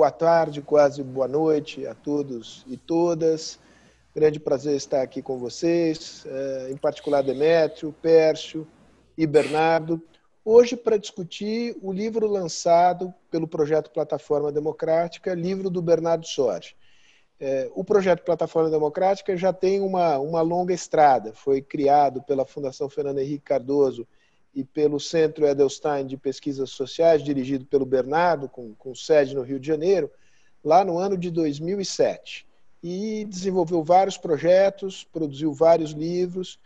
boa tarde, quase boa noite a todos e todas. Grande prazer estar aqui com vocês, eh, em particular Demétrio, Pércio e Bernardo, hoje para discutir o livro lançado pelo projeto Plataforma Democrática, livro do Bernardo Sorge. Eh, o projeto Plataforma Democrática já tem uma, uma longa estrada, foi criado pela Fundação Fernando Henrique Cardoso e pelo Centro Edelstein de Pesquisas Sociais, dirigido pelo Bernardo, com, com sede no Rio de Janeiro, lá no ano de 2007. E desenvolveu vários projetos, produziu vários livros.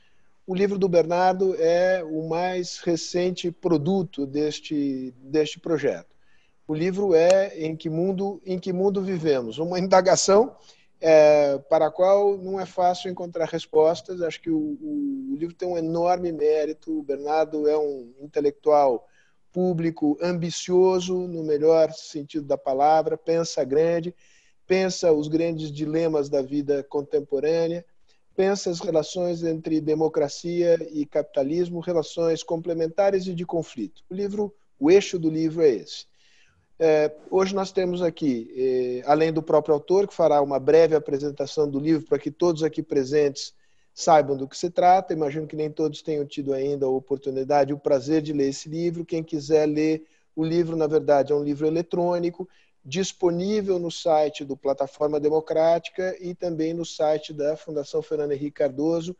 O livro do Bernardo é o mais recente produto deste, deste projeto. O livro é Em que Mundo, em que mundo Vivemos? Uma indagação é, para a qual não é fácil encontrar respostas. Acho que o, o, o, livro tem um enorme mérito. O Bernardo é um intelectual público ambicioso, no melhor sentido da palavra, pensa grande, pensa os grandes dilemas da vida contemporânea, pensa as relações entre democracia e capitalismo, relações complementares e de conflito. O livro, o eixo do livro é esse. É, hoje nós temos aqui, é, além do próprio autor, que fará uma breve apresentação do livro para que todos aqui presentes saibam do que se trata. Imagino que nem todos tenham tido ainda a oportunidade, o prazer de ler esse livro. Quem quiser ler o livro, na verdade, é um livro eletrônico, disponível no site do Plataforma Democrática e também no site da Fundação Fernando Henrique Cardoso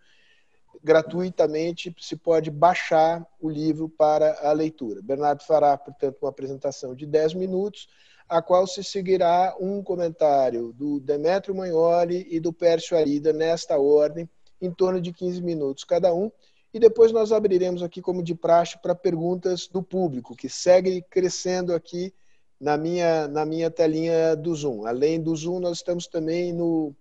gratuitamente se pode baixar o livro para a leitura. Bernardo fará, portanto, uma apresentação de 10 minutos, a qual se seguirá um comentário do Demetrio Magnoli e do Pércio Arida, nesta ordem, em torno de 15 minutos cada um, e depois nós abriremos aqui, como de praxe, para perguntas do público, que segue crescendo aqui na minha, na minha telinha do Zoom. Além do Zoom, nós estamos também no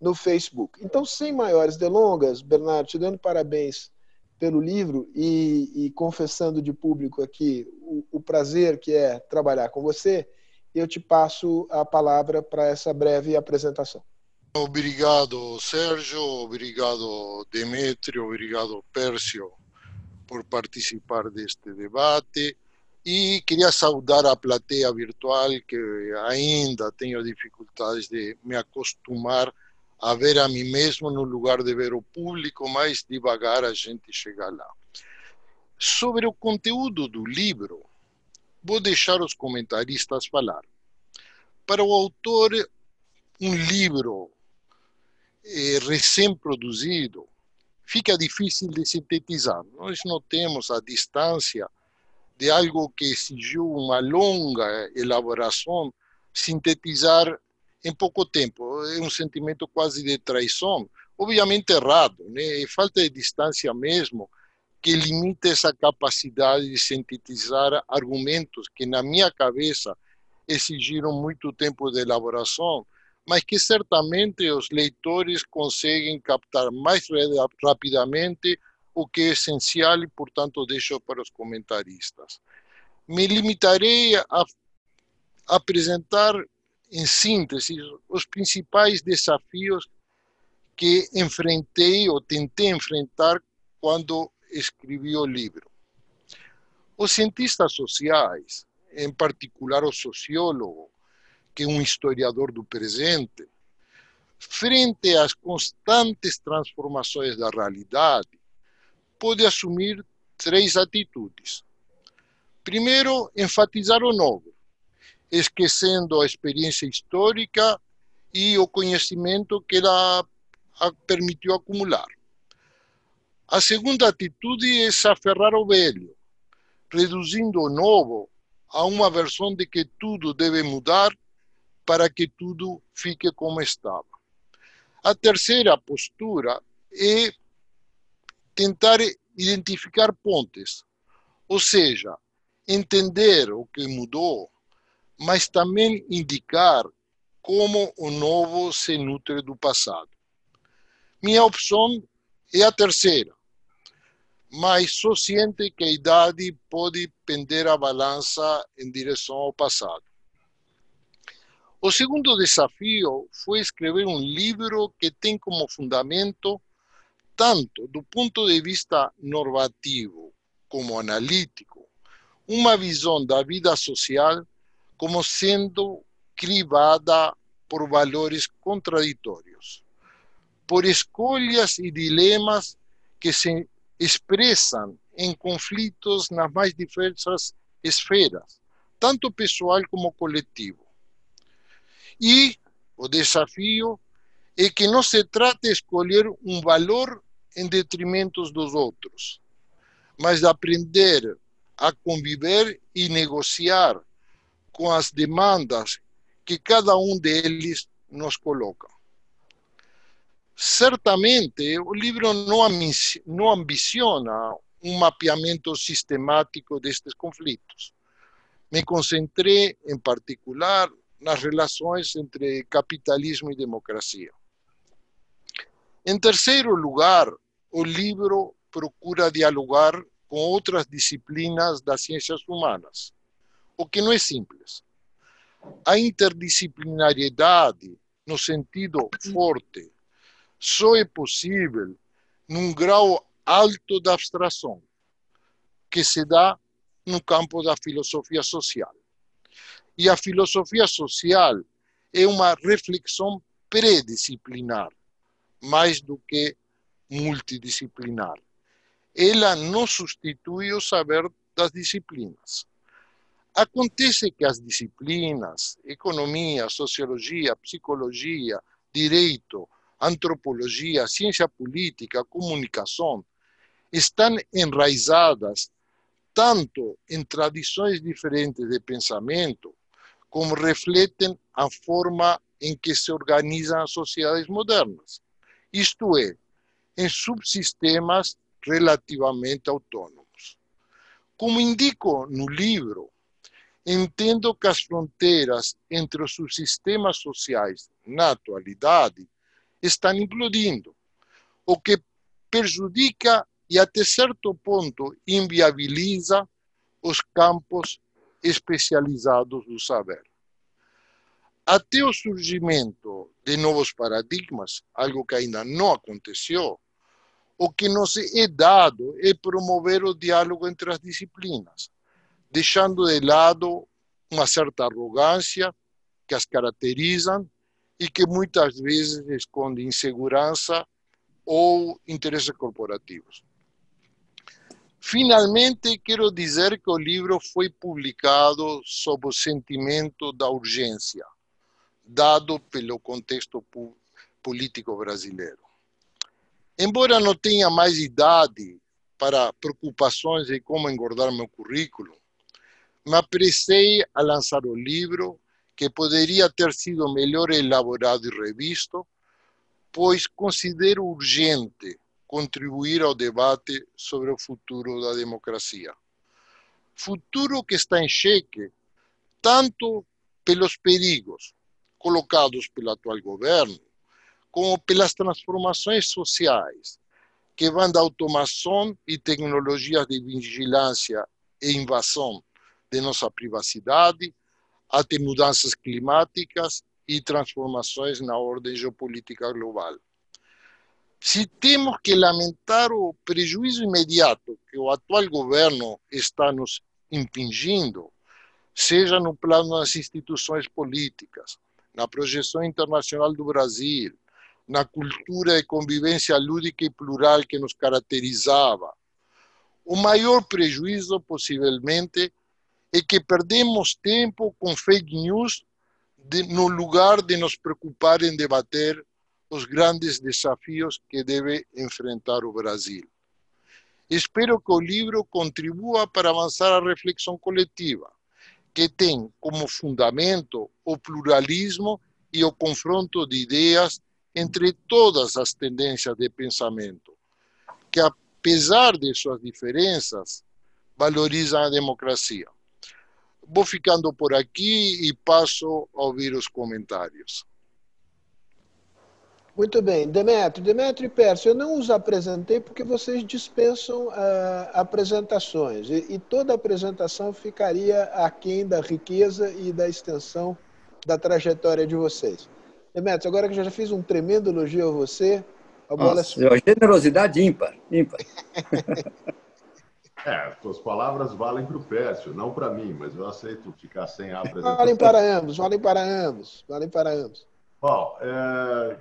no Facebook. Então, sem maiores delongas, Bernardo, te dando parabéns pelo livro e, e confessando de público aqui o, o, prazer que é trabalhar com você, eu te passo a palavra para essa breve apresentação. Obrigado, Sérgio, obrigado, Demetrio, obrigado, Pércio, por participar deste debate. E queria saudar a plateia virtual, que ainda tenho dificuldades de me acostumar a ver a mim mesmo no lugar de ver o público, mais devagar a gente chega lá. Sobre o conteúdo do livro, vou deixar os comentaristas falar. Para o autor, um livro eh, recém-produzido fica difícil de sintetizar. Nós não temos a distância de algo que exigiu uma longa elaboração, sintetizar em pouco tempo. É um sentimento quase de traição, obviamente errado, né? Falta de distância mesmo, que limita essa capacidade de sintetizar argumentos que, na minha cabeça, exigiram muito tempo de elaboração, mas que certamente os leitores conseguem captar mais rapidamente o que é essencial e, portanto, deixo para os comentaristas. Me limitarei a apresentar em síntese, os principais desafios que enfrentei ou tentei enfrentar quando escrevi o livro. Os cientistas sociais, em particular o sociólogo, que é um historiador do presente, frente às constantes transformações da realidade, pode assumir três atitudes. Primeiro, enfatizar o novo, esquecendo a experiência histórica e o conhecimento que ela permitiu acumular. A segunda atitude é se aferrar ao velho, reduzindo o novo a uma versão de que tudo deve mudar para que tudo fique como estava. A terceira postura é tentar identificar pontes, ou seja, entender o que mudou, mas também indicar como o novo se nutre do passado. Minha opção é a terceira, mas sou ciente que a idade pode pender a balança em direção ao passado. O segundo desafio foi escrever um livro que tem como fundamento, tanto do ponto de vista normativo como analítico, uma visão da vida social como sendo crivada por valores contraditórios, por escolhas e dilemas que se expressam em conflitos nas mais diversas esferas, tanto pessoal como coletivo. E o desafio é que não se trata de escolher um valor em detrimento dos outros, mas de aprender a conviver e negociar com as demandas que cada um deles nos coloca. Certamente, o livro não ambiciona um mapeamento sistemático destes conflitos. Me concentrei, em particular, nas relações entre capitalismo e democracia. Em terceiro lugar, o livro procura dialogar com outras disciplinas das ciências humanas, o que não é simples. A interdisciplinariedade, no sentido forte, só é possível num grau alto de abstração, que se dá no campo da filosofia social. E a filosofia social é uma reflexão predisciplinar, mais do que multidisciplinar. Ela não substitui o saber das disciplinas. Acontece que as disciplinas, economia, sociologia, psicologia, direito, antropologia, ciência política, comunicação, estão enraizadas tanto em tradições diferentes de pensamento, como refletem a forma em que se organizam as sociedades modernas, isto é, em subsistemas relativamente autônomos. Como indico no livro, entendo que as fronteiras entre os subsistemas sociais na atualidade estão implodindo, o que prejudica e até certo ponto inviabiliza os campos especializados do saber. Até o surgimento de novos paradigmas, algo que ainda não aconteceu, o que nos é dado é promover o diálogo entre as disciplinas, deixando de lado uma certa arrogância que as caracterizam e que muitas vezes esconde insegurança ou interesses corporativos. Finalmente, quero dizer que o livro foi publicado sob o sentimento da urgência, dado pelo contexto político brasileiro. Embora não tenha mais idade para preocupações de como engordar meu currículo, me apressei a lançar o livro, que poderia ter sido melhor elaborado e revisto, pois considero urgente contribuir ao debate sobre o futuro da democracia. Futuro que está em xeque tanto pelos perigos colocados pelo atual governo, como pelas transformações sociais que vão da automação e tecnologias de vigilância e invasão de nossa privacidade até mudanças climáticas e transformações na ordem geopolítica global. Se temos que lamentar o prejuízo imediato que o atual governo está nos impingindo, seja no plano das instituições políticas, na projeção internacional do Brasil, na cultura e convivência lúdica e plural que nos caracterizava. O maior prejuízo, possivelmente, é que perdemos tempo com fake news de, no lugar de nos preocupar em debater os grandes desafios que deve enfrentar o Brasil. Espero que o livro contribua para avançar a reflexão coletiva, que tem como fundamento o pluralismo e o confronto de ideias entre todas as tendências de pensamento, que apesar de suas diferenças, valorizam a democracia. Vou ficando por aqui e passo a ouvir os comentários. Muito bem. Demetrio, Demetrio e Pércio, eu não os apresentei porque vocês dispensam ah, apresentações e, e, toda apresentação ficaria aquém da riqueza e da extensão da trajetória de vocês. Demetrio, agora que eu já fiz um tremendo elogio a você, a bola Nossa, é... Generosidade ímpar, ímpar. É, suas palavras valem para o Pércio, não para mim, mas eu aceito ficar sem a apresentação. Valem para ambos, valem para ambos, valem para ambos. Bom, é,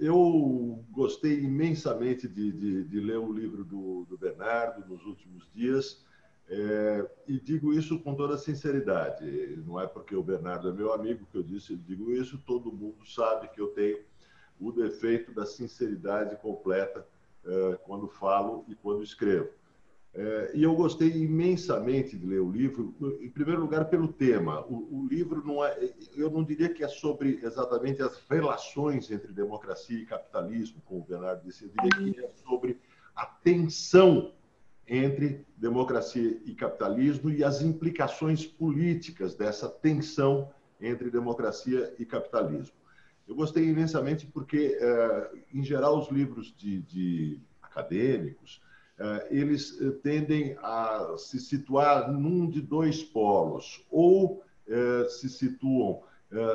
eu gostei imensamente de, de, de, ler o livro do, do Bernardo nos últimos dias. É, e digo isso com toda sinceridade. Não é porque o Bernardo é meu amigo que eu disse, digo isso. Todo mundo sabe que eu tenho o defeito da sinceridade completa é, quando falo e quando escrevo. É, e eu gostei imensamente de ler o livro, em primeiro lugar pelo tema. O, o, livro não é, eu não diria que é sobre exatamente as relações entre democracia e capitalismo, como o Bernardo disse, eu diria que é sobre a tensão entre democracia e capitalismo e as implicações políticas dessa tensão entre democracia e capitalismo. Eu gostei imensamente porque, é, em geral, os livros de, de acadêmicos eles eh, tendem a se situar num de dois polos, ou eh, se situam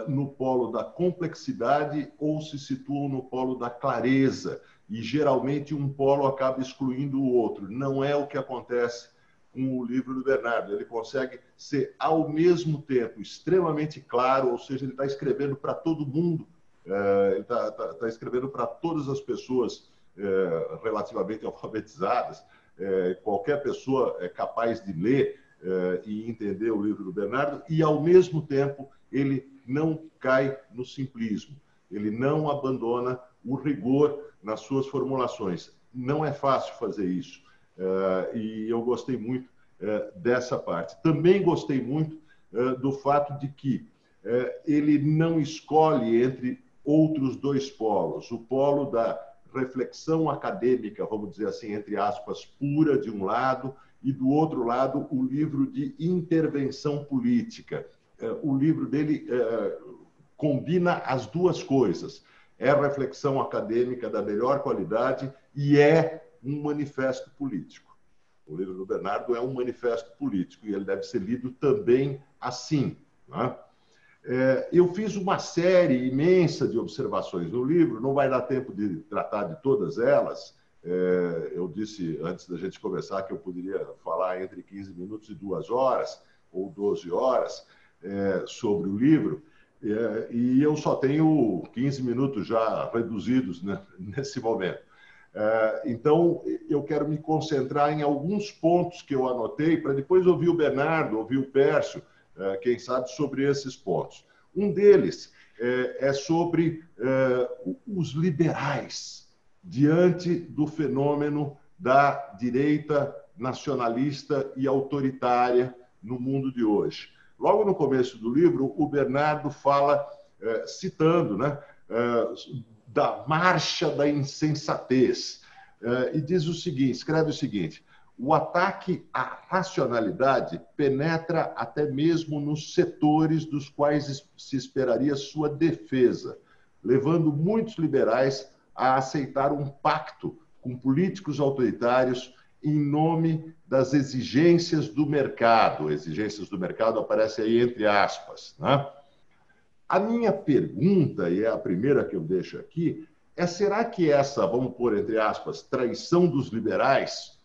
no polo da complexidade ou se situam no polo da clareza, e geralmente um polo acaba excluindo o outro. Não é o que acontece com o livro do Bernardo. Ele consegue ser, ao mesmo tempo, extremamente claro, ou seja, ele está escrevendo para todo mundo, ele está tá, tá escrevendo para todas as pessoas é, relativamente alfabetizadas, é, qualquer pessoa é capaz de ler é, e entender o livro do Bernardo, e, ao mesmo tempo, ele não cai no simplismo, ele não abandona o rigor nas suas formulações. Não é fácil fazer isso, e eu gostei muito dessa parte. Também gostei muito do fato de que ele não escolhe entre outros dois polos, o polo da reflexão acadêmica, vamos dizer assim, entre aspas, pura de um lado, e do outro lado, o livro de intervenção política. É, o livro dele é, combina as duas coisas. É reflexão acadêmica da melhor qualidade e é um manifesto político. O livro do Bernardo é um manifesto político e ele deve ser lido também assim. Né? É, eu fiz uma série imensa de observações no livro, não vai dar tempo de tratar de todas elas. É, eu disse antes da gente começar que eu poderia falar entre 15 minutos e duas horas, ou 12 horas, é, sobre o livro, e eu só tenho 15 minutos já reduzidos né, nesse momento. Então, eu quero me concentrar em alguns pontos que eu anotei, para depois ouvir o Bernardo, ouvir o Pércio, é, quem sabe, sobre esses pontos. Um deles é, é sobre é, os liberais diante do fenômeno da direita nacionalista e autoritária no mundo de hoje. Logo no começo do livro, o Bernardo fala, citando, né, da marcha da insensatez, e diz o seguinte: escreve o seguinte o ataque à racionalidade penetra até mesmo nos setores dos quais se esperaria sua defesa, levando muitos liberais a aceitar um pacto com políticos autoritários em nome das exigências do mercado. Exigências do mercado aparece aí entre aspas. Né? A minha pergunta, e é a primeira que eu deixo aqui, é: será que essa, vamos pôr entre aspas, traição dos liberais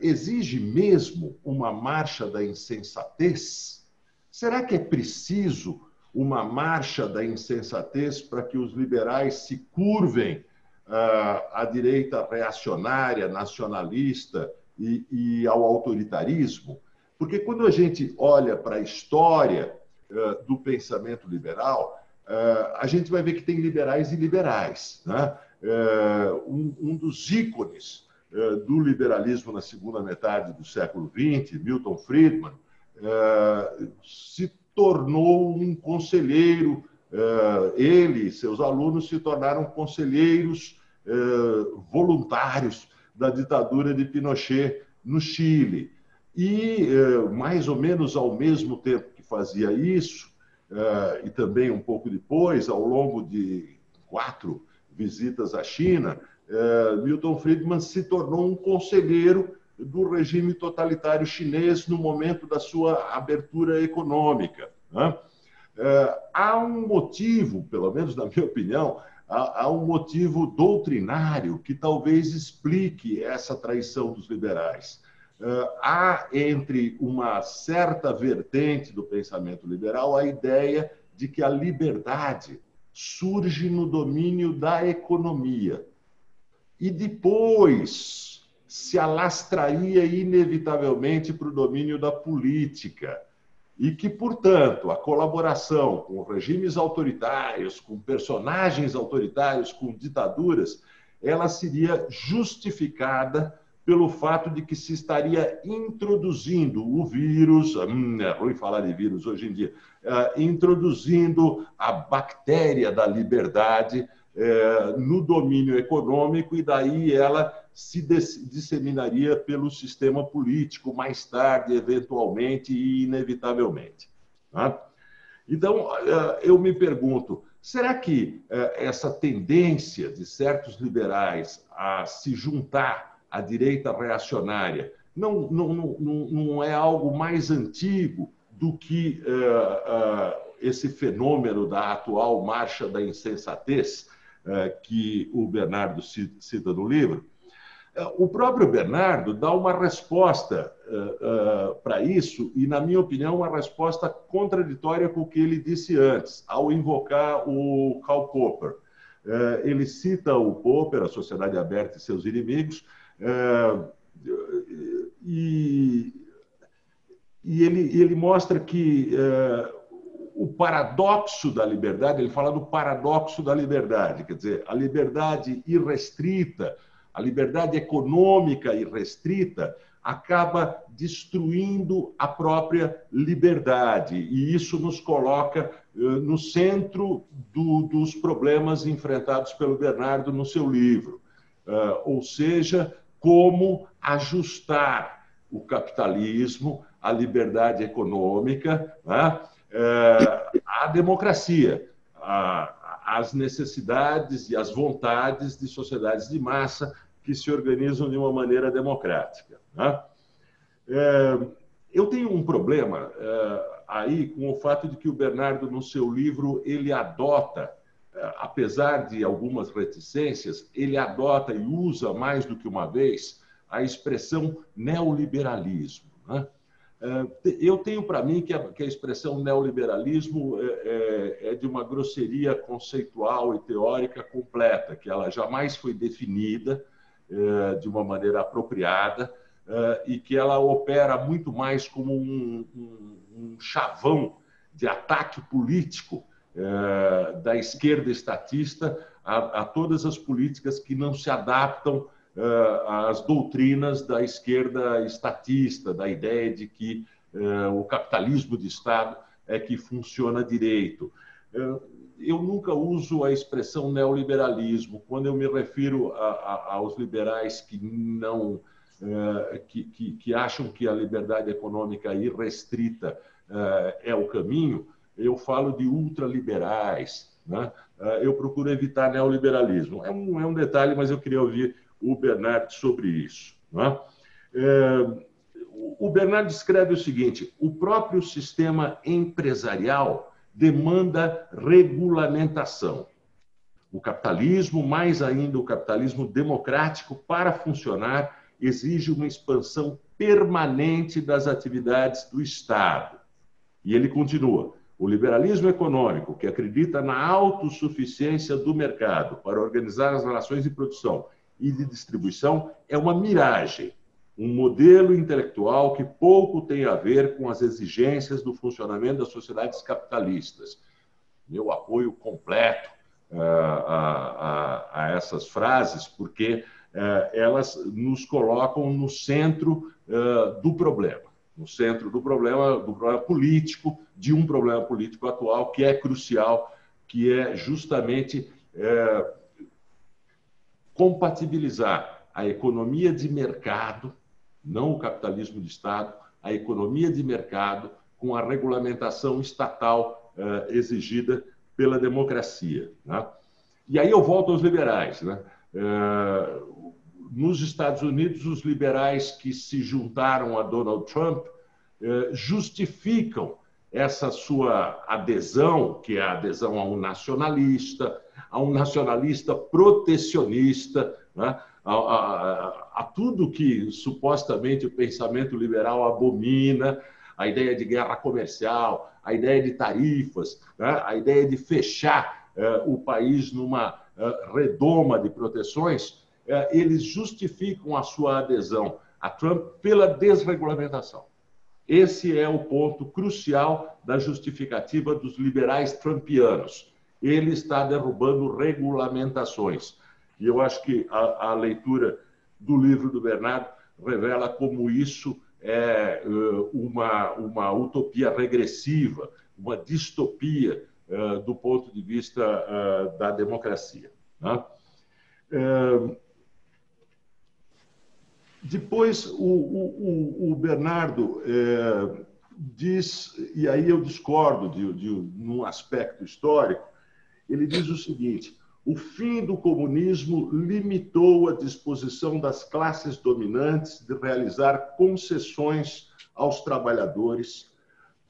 exige mesmo uma marcha da insensatez? Será que é preciso uma marcha da insensatez para que os liberais se curvem uh, à direita reacionária, nacionalista e, e, ao autoritarismo? Porque quando a gente olha para a história uh, do pensamento liberal, uh, a gente vai ver que tem liberais e liberais. Né? Um, dos ícones eh, do liberalismo na segunda metade do século XX, Milton Friedman, eh, se tornou um conselheiro, eh, ele e seus alunos se tornaram conselheiros voluntários da ditadura de Pinochet no Chile. E, mais ou menos ao mesmo tempo que fazia isso, e também um pouco depois, ao longo de quatro visitas à China, é, Milton Friedman se tornou um conselheiro do regime totalitário chinês no momento da sua abertura econômica. Né? É, há um motivo, pelo menos na minha opinião, há, um motivo doutrinário que talvez explique essa traição dos liberais. há entre uma certa vertente do pensamento liberal a ideia de que a liberdade surge no domínio da economia e depois se alastraria inevitavelmente para o domínio da política. E que, portanto, a colaboração com regimes autoritários, com personagens autoritários, com ditaduras, ela seria justificada pelo fato de que se estaria introduzindo o vírus, hum, é ruim falar de vírus hoje em dia, uh, introduzindo a bactéria da liberdade uh, no domínio econômico e daí ela se disseminaria pelo sistema político mais tarde, eventualmente e inevitavelmente. Tá? Então, uh, eu me pergunto, será que essa tendência de certos liberais a se juntar a direita reacionária, não, não, não, não é algo mais antigo do que uh, uh, esse fenômeno da atual marcha da insensatez, que o Bernardo cita no livro. O próprio Bernardo dá uma resposta para isso, e, na minha opinião, uma resposta contraditória com o que ele disse antes, ao invocar o Karl Popper. ele cita o Popper, a Sociedade Aberta e seus inimigos, é, e, ele, mostra que é, o paradoxo da liberdade, ele fala do paradoxo da liberdade, quer dizer, a liberdade irrestrita, a liberdade econômica irrestrita, acaba destruindo a própria liberdade. E isso nos coloca é, no centro do, dos problemas enfrentados pelo Bernardo no seu livro. ou seja, como ajustar o capitalismo, a liberdade econômica, né, é, à democracia, às necessidades e às vontades de sociedades de massa que se organizam de uma maneira democrática. Né? É, eu tenho um problema é, aí com o fato de que o Bernardo, no seu livro, ele adota apesar de algumas reticências, ele adota e usa mais do que uma vez a expressão neoliberalismo. Né? É, eu tenho para mim que a, que a, expressão neoliberalismo é, é, é, de uma grosseria conceitual e teórica completa, que ela jamais foi definida é, de uma maneira apropriada é, e que ela opera muito mais como um, um, um chavão de ataque político é, da esquerda estatista a, a, todas as políticas que não se adaptam é, às doutrinas da esquerda estatista, da ideia de que é, o capitalismo de Estado é que funciona direito. Eu nunca uso a expressão neoliberalismo quando eu me refiro a, a, aos liberais que não que, que, que, acham que a liberdade econômica irrestrita é o caminho eu falo de ultraliberais, né? Eu procuro evitar neoliberalismo. É um, é um detalhe, mas eu queria ouvir o Bernardo sobre isso. Né? É, o Bernardo escreve o seguinte: o próprio sistema empresarial demanda regulamentação. O capitalismo, mais ainda o capitalismo democrático, para funcionar, exige uma expansão permanente das atividades do Estado. E ele continua: o liberalismo econômico, que acredita na autossuficiência do mercado para organizar as relações de produção e de distribuição, é uma miragem, um modelo intelectual que pouco tem a ver com as exigências do funcionamento das sociedades capitalistas. Meu apoio completo uh, a, a, a, essas frases, porque uh, elas nos colocam no centro uh, do problema no centro do problema, do problema político, de um problema político atual que é crucial, que é justamente compatibilizar a economia de mercado, não o capitalismo de Estado, a economia de mercado com a regulamentação estatal é, exigida pela democracia. Né? E aí eu volto aos liberais. Né? É, nos Estados Unidos, os liberais que se juntaram a Donald Trump eh, justificam essa sua adesão, que é a adesão a um nacionalista, a um nacionalista protecionista, né? a, a, a, tudo que supostamente o pensamento liberal abomina, a ideia de guerra comercial, a ideia de tarifas, né? a ideia de fechar eh, o país numa eh, redoma de proteções, eh, eles justificam a sua adesão a Trump pela desregulamentação. Esse é o ponto crucial da justificativa dos liberais trumpianos. Ele está derrubando regulamentações. E eu acho que a, a leitura do livro do Bernardo revela como isso é uma, uma utopia regressiva, uma distopia do ponto de vista da democracia. Né? Depois, o, o, o Bernardo diz, e aí eu discordo de, de, num aspecto histórico, ele diz o seguinte: o fim do comunismo limitou a disposição das classes dominantes de realizar concessões aos trabalhadores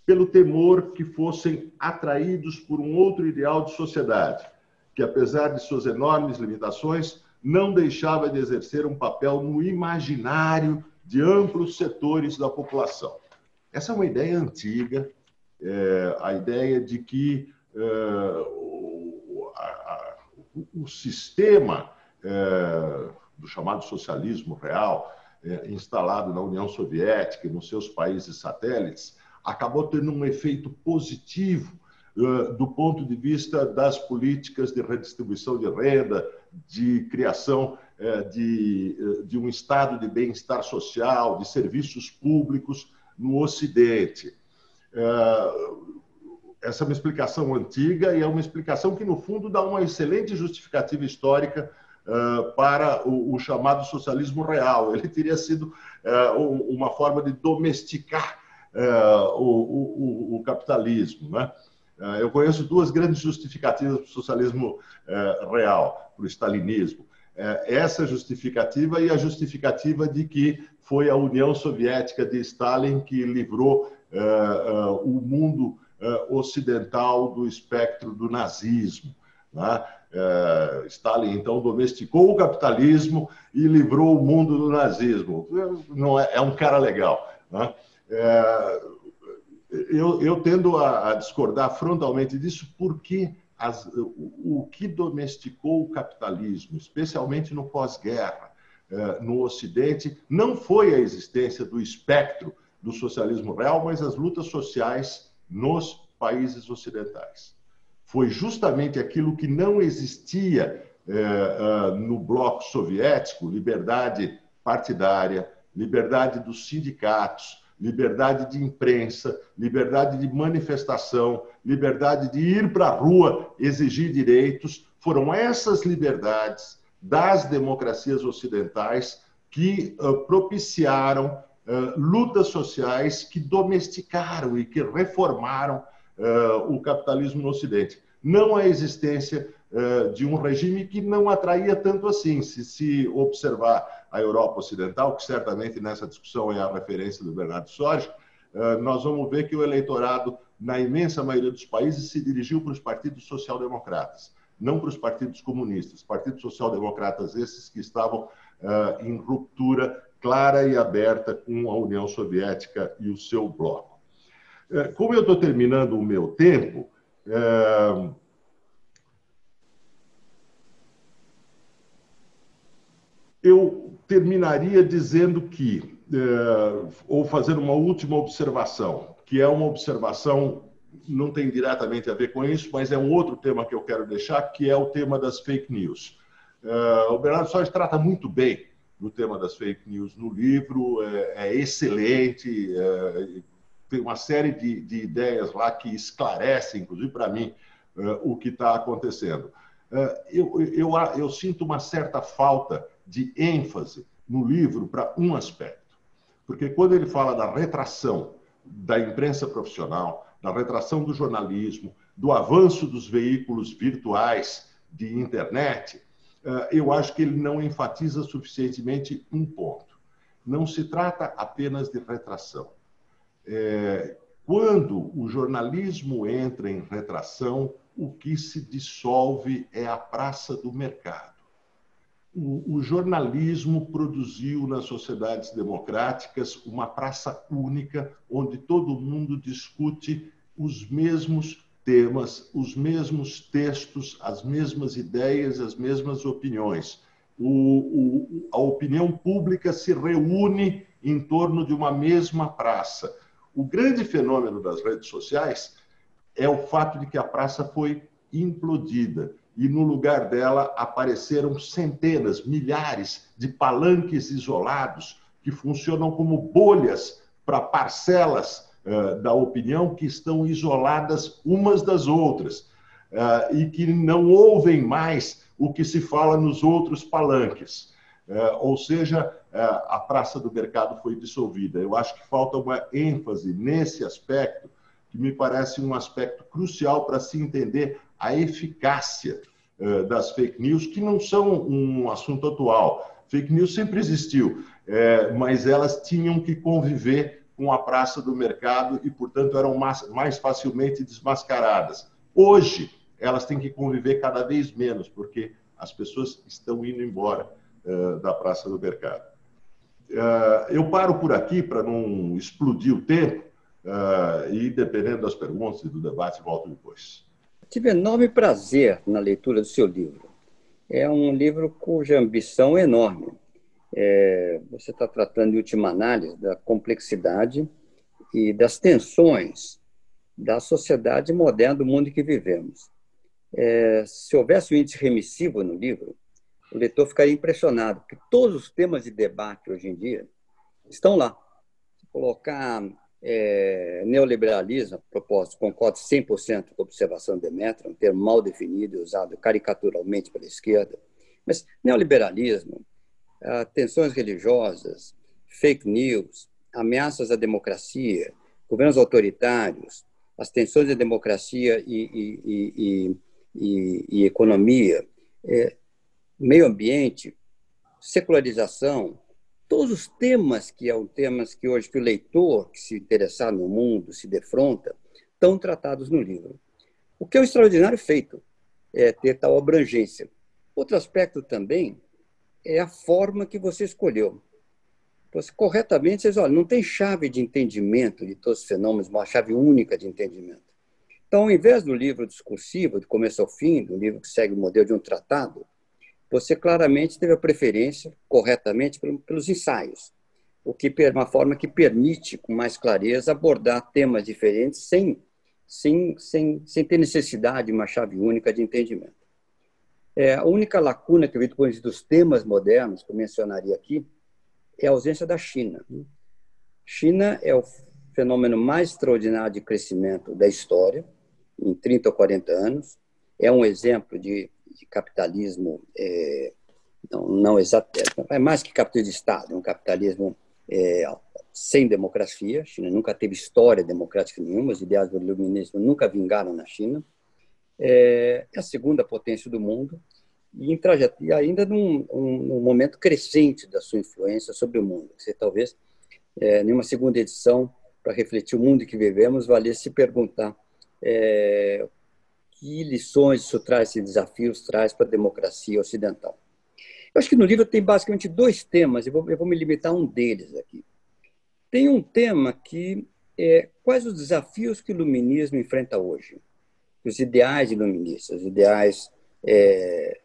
pelo temor que fossem atraídos por um outro ideal de sociedade, que apesar de suas enormes limitações, não deixava de exercer um papel no imaginário de amplos setores da população. Essa é uma ideia antiga, é, a ideia de que é, o, sistema é, do chamado socialismo real, é, instalado na União Soviética e nos seus países satélites, acabou tendo um efeito positivo é, do ponto de vista das políticas de redistribuição de renda, de criação é, de, é, de um estado de bem-estar social, de serviços públicos no Ocidente. É, essa é uma explicação antiga e é uma explicação que, no fundo, dá uma excelente justificativa histórica para o, chamado socialismo real. Ele teria sido uma forma de domesticar o, o, o capitalismo. Né? Eu conheço duas grandes justificativas para o socialismo real para o stalinismo. Essa justificativa e a justificativa de que foi a União Soviética de Stalin que livrou o mundo ocidental do espectro do nazismo. Né? Stalin, então, domesticou o capitalismo e livrou o mundo do nazismo. Não é, é um cara legal. Né? eu, eu tendo a, a discordar frontalmente disso porque as, o, o, que domesticou o capitalismo, especialmente no pós-guerra, eh, no Ocidente, não foi a existência do espectro do socialismo real, mas as lutas sociais nos países ocidentais. Foi justamente aquilo que não existia eh, eh, no bloco soviético liberdade partidária, liberdade dos sindicatos, liberdade de imprensa, liberdade de manifestação, liberdade de ir para a rua exigir direitos. Foram essas liberdades das democracias ocidentais que uh, propiciaram uh, lutas sociais que domesticaram e que reformaram uh, o capitalismo no Ocidente. Não a existência de um regime que não atraía tanto assim. Se se observar a Europa Ocidental, que certamente nessa discussão é a referência do Bernardo Sorge, eh, nós vamos ver que o eleitorado, na imensa maioria dos países, se dirigiu para os partidos social-democratas, não para os partidos comunistas. Partidos social-democratas esses que estavam eh, em ruptura clara e aberta com a União Soviética e o seu bloco. Eh, como eu estou terminando o meu tempo, eu terminaria dizendo que, é, ou fazendo uma última observação, que é uma observação, não tem diretamente a ver com isso, mas é um outro tema que eu quero deixar, que é o tema das fake news. É, o Bernardo Soares trata muito bem do tema das fake news no livro, é, é excelente, é, tem uma série de, de, ideias lá que esclarecem, inclusive para mim, é, o que está acontecendo. É, eu, eu, eu sinto uma certa falta de ênfase no livro para um aspecto. Porque quando ele fala da retração da imprensa profissional, da retração do jornalismo, do avanço dos veículos virtuais de internet, eu acho que ele não enfatiza suficientemente um ponto. Não se trata apenas de retração. É, quando o jornalismo entra em retração, o que se dissolve é a praça do mercado o, o, jornalismo produziu nas sociedades democráticas uma praça única onde todo mundo discute os mesmos temas, os mesmos textos, as mesmas ideias, as mesmas opiniões. O, o, a opinião pública se reúne em torno de uma mesma praça. O grande fenômeno das redes sociais é o fato de que a praça foi implodida e no lugar dela apareceram centenas, milhares de palanques isolados que funcionam como bolhas para parcelas da opinião que estão isoladas umas das outras uh, e que não ouvem mais o que se fala nos outros palanques. Uh, ou seja, a Praça do Mercado foi dissolvida. Eu acho que falta uma ênfase nesse aspecto, que me parece um aspecto crucial para se entender a eficácia das fake news, que não são um assunto atual. Fake news sempre existiu, mas elas tinham que conviver com a praça do mercado e, portanto, eram mais, mais facilmente desmascaradas. Hoje, elas têm que conviver cada vez menos, porque as pessoas estão indo embora uh, da praça do mercado. Uh, eu paro por aqui para não explodir o tempo uh, e, dependendo das perguntas e do debate, volto depois. Tive enorme prazer na leitura do seu livro. É um livro cuja ambição é enorme. É, você está tratando, em última análise, da complexidade e das tensões da sociedade moderna, do mundo em que vivemos. É, se houvesse um índice remissivo no livro, o leitor ficaria impressionado, porque todos os temas de debate hoje em dia estão lá. Se colocar é, neoliberalismo, a propósito, concordo 100% com a observação de Demetra, um termo mal definido e usado caricaturalmente pela esquerda, mas neoliberalismo, ah, tensões religiosas, fake news, ameaças à democracia, governos autoritários, as tensões da democracia e, e, e, e economia, é, meio ambiente, secularização, todos os temas que são temas que hoje que o leitor que se interessar no mundo se defronta estão tratados no livro. O que é um extraordinário feito é ter tal abrangência. Outro aspecto também é a forma que você escolheu. Você, corretamente, você diz, olha, não tem chave de entendimento de todos os fenômenos, uma chave única de entendimento. Então, ao invés do livro discursivo, do começo ao fim, do livro que segue o modelo de um tratado, você claramente teve a preferência, corretamente, pelos ensaios, o que é uma forma que permite, com mais clareza, abordar temas diferentes sem, sem, sem, sem ter necessidade de uma chave única de entendimento. É, a única lacuna que eu depois dos temas modernos, que eu mencionaria aqui, é a ausência da China. China é o fenômeno mais extraordinário de crescimento da história, em 30 ou 40 anos. É um exemplo de de capitalismo é, não, não exato, é mais que capitalismo de Estado, é um capitalismo é, sem democracia. A China nunca teve história democrática nenhuma, os ideais do iluminismo nunca vingaram na China. É, é a segunda potência do mundo e, em trajetória, ainda num, um, num, momento crescente da sua influência sobre o mundo. Você talvez, é, numa segunda edição, para refletir o mundo que vivemos, valesse se perguntar é, que lições isso traz, esses desafios traz para a democracia ocidental. Eu acho que no livro tem basicamente dois temas, vou, eu vou me limitar a um deles aqui. Tem um tema que é quais os desafios que o iluminismo enfrenta hoje, os ideais iluministas, os ideais é,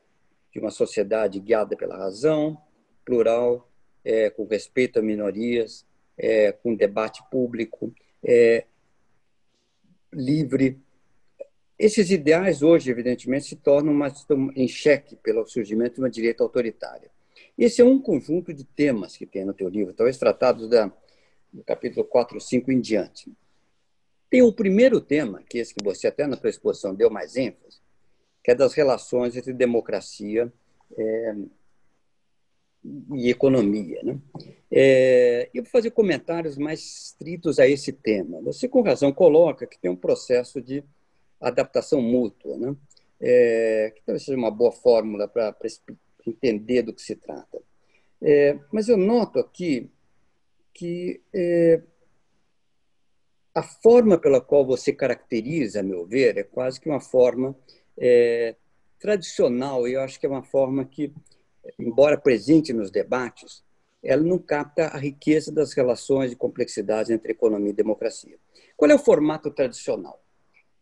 de uma sociedade guiada pela razão, plural, é, com respeito a minorias, é, com debate público, é, livre, esses ideais hoje, evidentemente, se tornam uma, em xeque pelo surgimento de uma direita autoritária. Esse é um conjunto de temas que tem no teu livro, talvez tratados da, do capítulo 4, 5 em diante. Tem o primeiro tema, que é esse que você até na tua exposição deu mais ênfase, que é das relações entre democracia é, e economia. Né? É, eu vou fazer comentários mais estritos a esse tema. Você, com razão, coloca que tem um processo de adaptação mútua, né? É, que talvez seja uma boa fórmula para entender do que se trata. É, mas eu noto aqui que é, a forma pela qual você caracteriza, a meu ver, é quase que uma forma é, tradicional, e eu acho que é uma forma que embora presente nos debates, ela não capta a riqueza das relações de complexidade entre economia e democracia. Qual é o formato tradicional?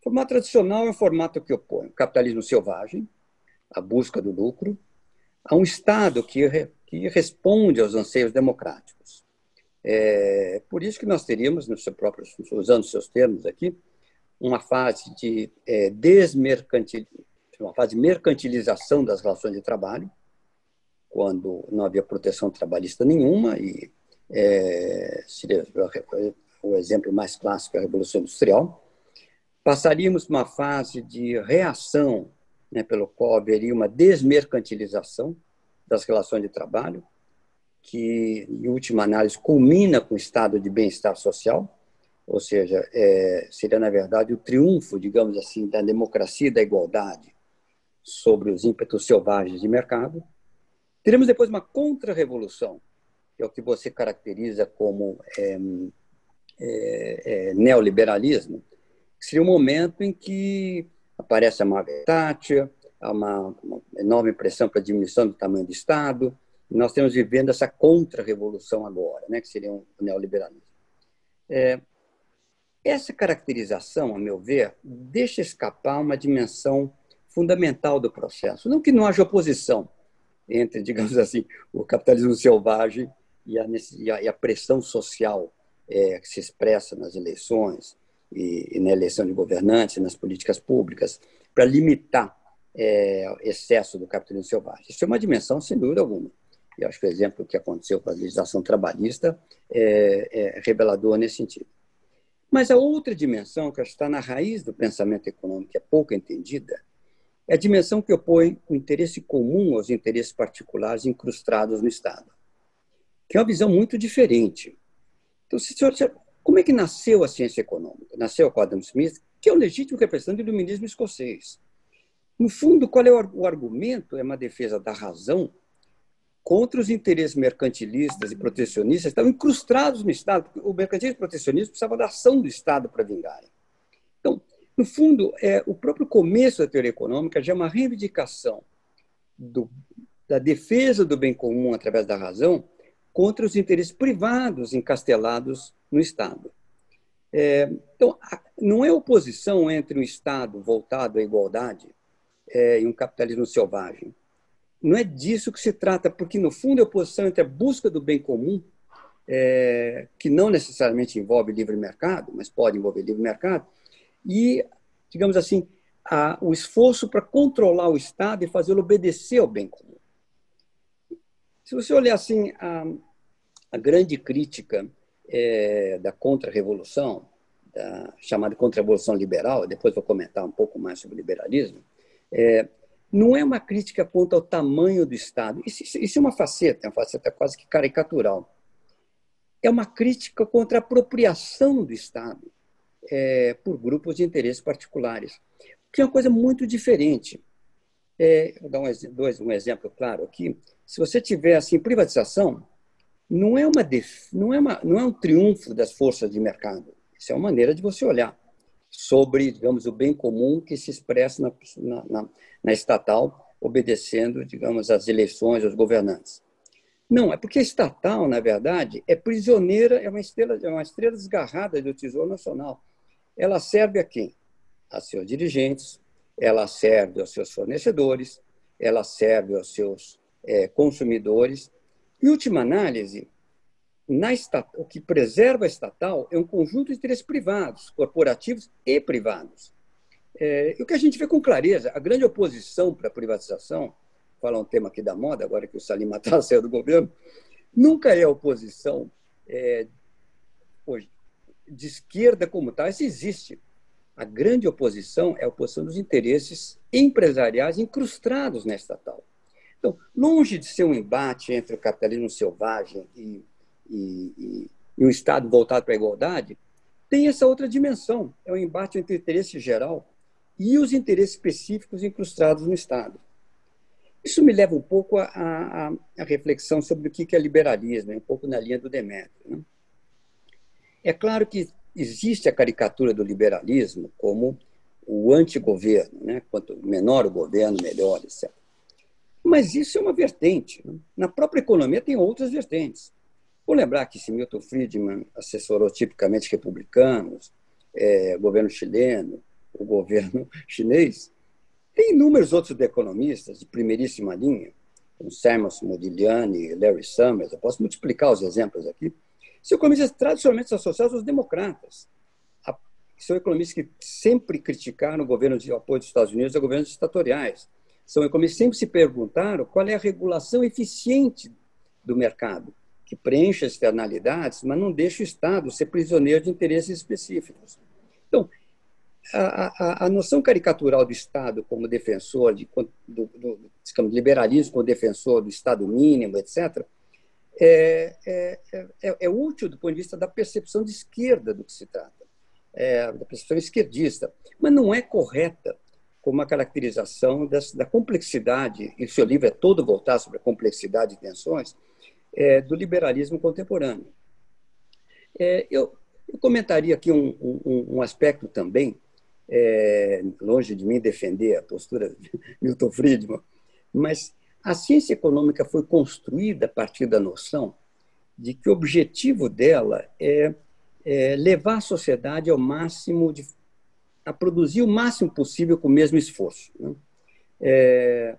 O formato tradicional é um formato que opõe o capitalismo selvagem, a busca do lucro, a um Estado que, que responde aos anseios democráticos. É por isso que nós teríamos, no seu próprio, usando seus termos aqui, uma fase de é, desmercantil, uma fase de mercantilização das relações de trabalho, quando não havia proteção trabalhista nenhuma e é, seria o exemplo mais clássico é a Revolução Industrial. Passaríamos uma fase de reação, né, pelo qual haveria uma desmercantilização das relações de trabalho, que, em última análise, culmina com o estado de bem-estar social, ou seja, é, seria, na verdade, o triunfo, digamos assim, da democracia e da igualdade sobre os ímpetos selvagens de mercado. Teremos depois uma contra-revolução, que é o que você caracteriza como é, é, é, neoliberalismo, que seria um momento em que aparece a Margaret Thatcher, uma, uma enorme pressão para a diminuição do tamanho do Estado, nós estamos vivendo essa contra-revolução agora, né, que seria um neoliberalismo. É, essa caracterização, a meu ver, deixa escapar uma dimensão fundamental do processo. Não que não haja oposição entre, digamos assim, o capitalismo selvagem e a, e a pressão social é, que se expressa nas eleições e, e, na eleição de governantes, nas políticas públicas, para limitar é, excesso do capitalismo selvagem. Isso é uma dimensão, sem dúvida alguma. E acho que o exemplo que aconteceu com a legislação trabalhista é, é revelador nesse sentido. Mas a outra dimensão, que está na raiz do pensamento econômico, que é pouco entendida, é a dimensão que opõe o interesse comum aos interesses particulares incrustados no Estado, que é uma visão muito diferente. Então, senhor, como é que nasceu a ciência econômica? Nasceu com Adam Smith, que é o legítimo representante do iluminismo escocês. No fundo, qual é o argumento? É uma defesa da razão contra os interesses mercantilistas e protecionistas estavam incrustados no Estado. O mercantilismo e o protecionismo precisavam da ação do Estado para vingarem. Então, no fundo, é, o próprio começo da teoria econômica já é uma reivindicação do, da defesa do bem comum através da razão contra os interesses privados encastelados no Estado. É, então, não é oposição entre um Estado voltado à igualdade é, e um capitalismo selvagem. Não é disso que se trata, porque, no fundo, é oposição entre a busca do bem comum, é, que não necessariamente envolve livre mercado, mas pode envolver livre mercado, e, digamos assim, a, o esforço para controlar o Estado e fazê-lo obedecer ao bem comum. Se você olhar assim, a, a grande crítica é, da contra-revolução, da chamada contra-revolução liberal, depois vou comentar um pouco mais sobre o liberalismo, é, não é uma crítica quanto ao tamanho do Estado. Isso, isso, é uma faceta, é uma faceta quase que caricatural. É uma crítica contra a apropriação do Estado é, por grupos de interesse particulares, que é uma coisa muito diferente. É, vou dar um, dois, um exemplo claro aqui. Se você tiver assim privatização, não é uma não é uma não é um triunfo das forças de mercado. Isso é uma maneira de você olhar sobre, digamos, o bem comum que se expressa na, na, na estatal, obedecendo, digamos, às eleições, aos governantes. Não, é porque a estatal, na verdade, é prisioneira, é uma estrela, é uma estrela desgarrada do Tesouro Nacional. Ela serve a quem? A seus dirigentes, ela serve aos seus fornecedores, ela serve aos seus é, consumidores. Em última análise, na o que preserva a estatal é um conjunto de interesses privados, corporativos e privados. É, o que a gente vê com clareza, a grande oposição para a privatização, falar um tema aqui da moda, agora que o Salim Matar saiu do governo, nunca é a oposição é, hoje, de esquerda como tal, isso existe. A grande oposição é a oposição dos interesses empresariais incrustados na estatal. Então, longe de ser um embate entre o capitalismo selvagem e, e, e, e um Estado voltado para a igualdade, tem essa outra dimensão. É um embate entre o interesse geral e os interesses específicos incrustados no Estado. Isso me leva um pouco à, reflexão sobre o que é liberalismo, um pouco na linha do Demétrio. Né? É claro que existe a caricatura do liberalismo como o antigoverno, né? quanto menor o governo, melhor, etc. Mas isso é uma vertente. Né? Na própria economia tem outras vertentes. Vou lembrar que se Milton Friedman assessorou tipicamente republicanos, é, governo chileno, o governo chinês, tem inúmeros outros economistas de primeiríssima linha, como Samuel Modigliani, Larry Summers, eu posso multiplicar os exemplos aqui, são economistas tradicionalmente associados aos democratas. São economistas que sempre criticaram o governo de apoio dos Estados Unidos a governos ditatoriais. São economistas que sempre se perguntaram qual é a regulação eficiente do mercado, que preenche as externalidades, mas não deixa o Estado ser prisioneiro de interesses específicos. Então, a, a, a noção caricatural do Estado como defensor, de, do, do, liberalismo como defensor do Estado mínimo, etc., é, é, é, é, útil do ponto de vista da percepção de esquerda do que se trata, é, da percepção esquerdista, mas não é correta como uma caracterização das, da complexidade, e o seu livro é todo voltado sobre a complexidade e tensões, é, do liberalismo contemporâneo. É, eu, eu, comentaria aqui um, um, um aspecto também, longe de mim defender a postura de Milton Friedman, mas a ciência econômica foi construída a partir da noção de que o objetivo dela é, é levar a sociedade ao máximo de, a produzir o máximo possível com o mesmo esforço. Né? É,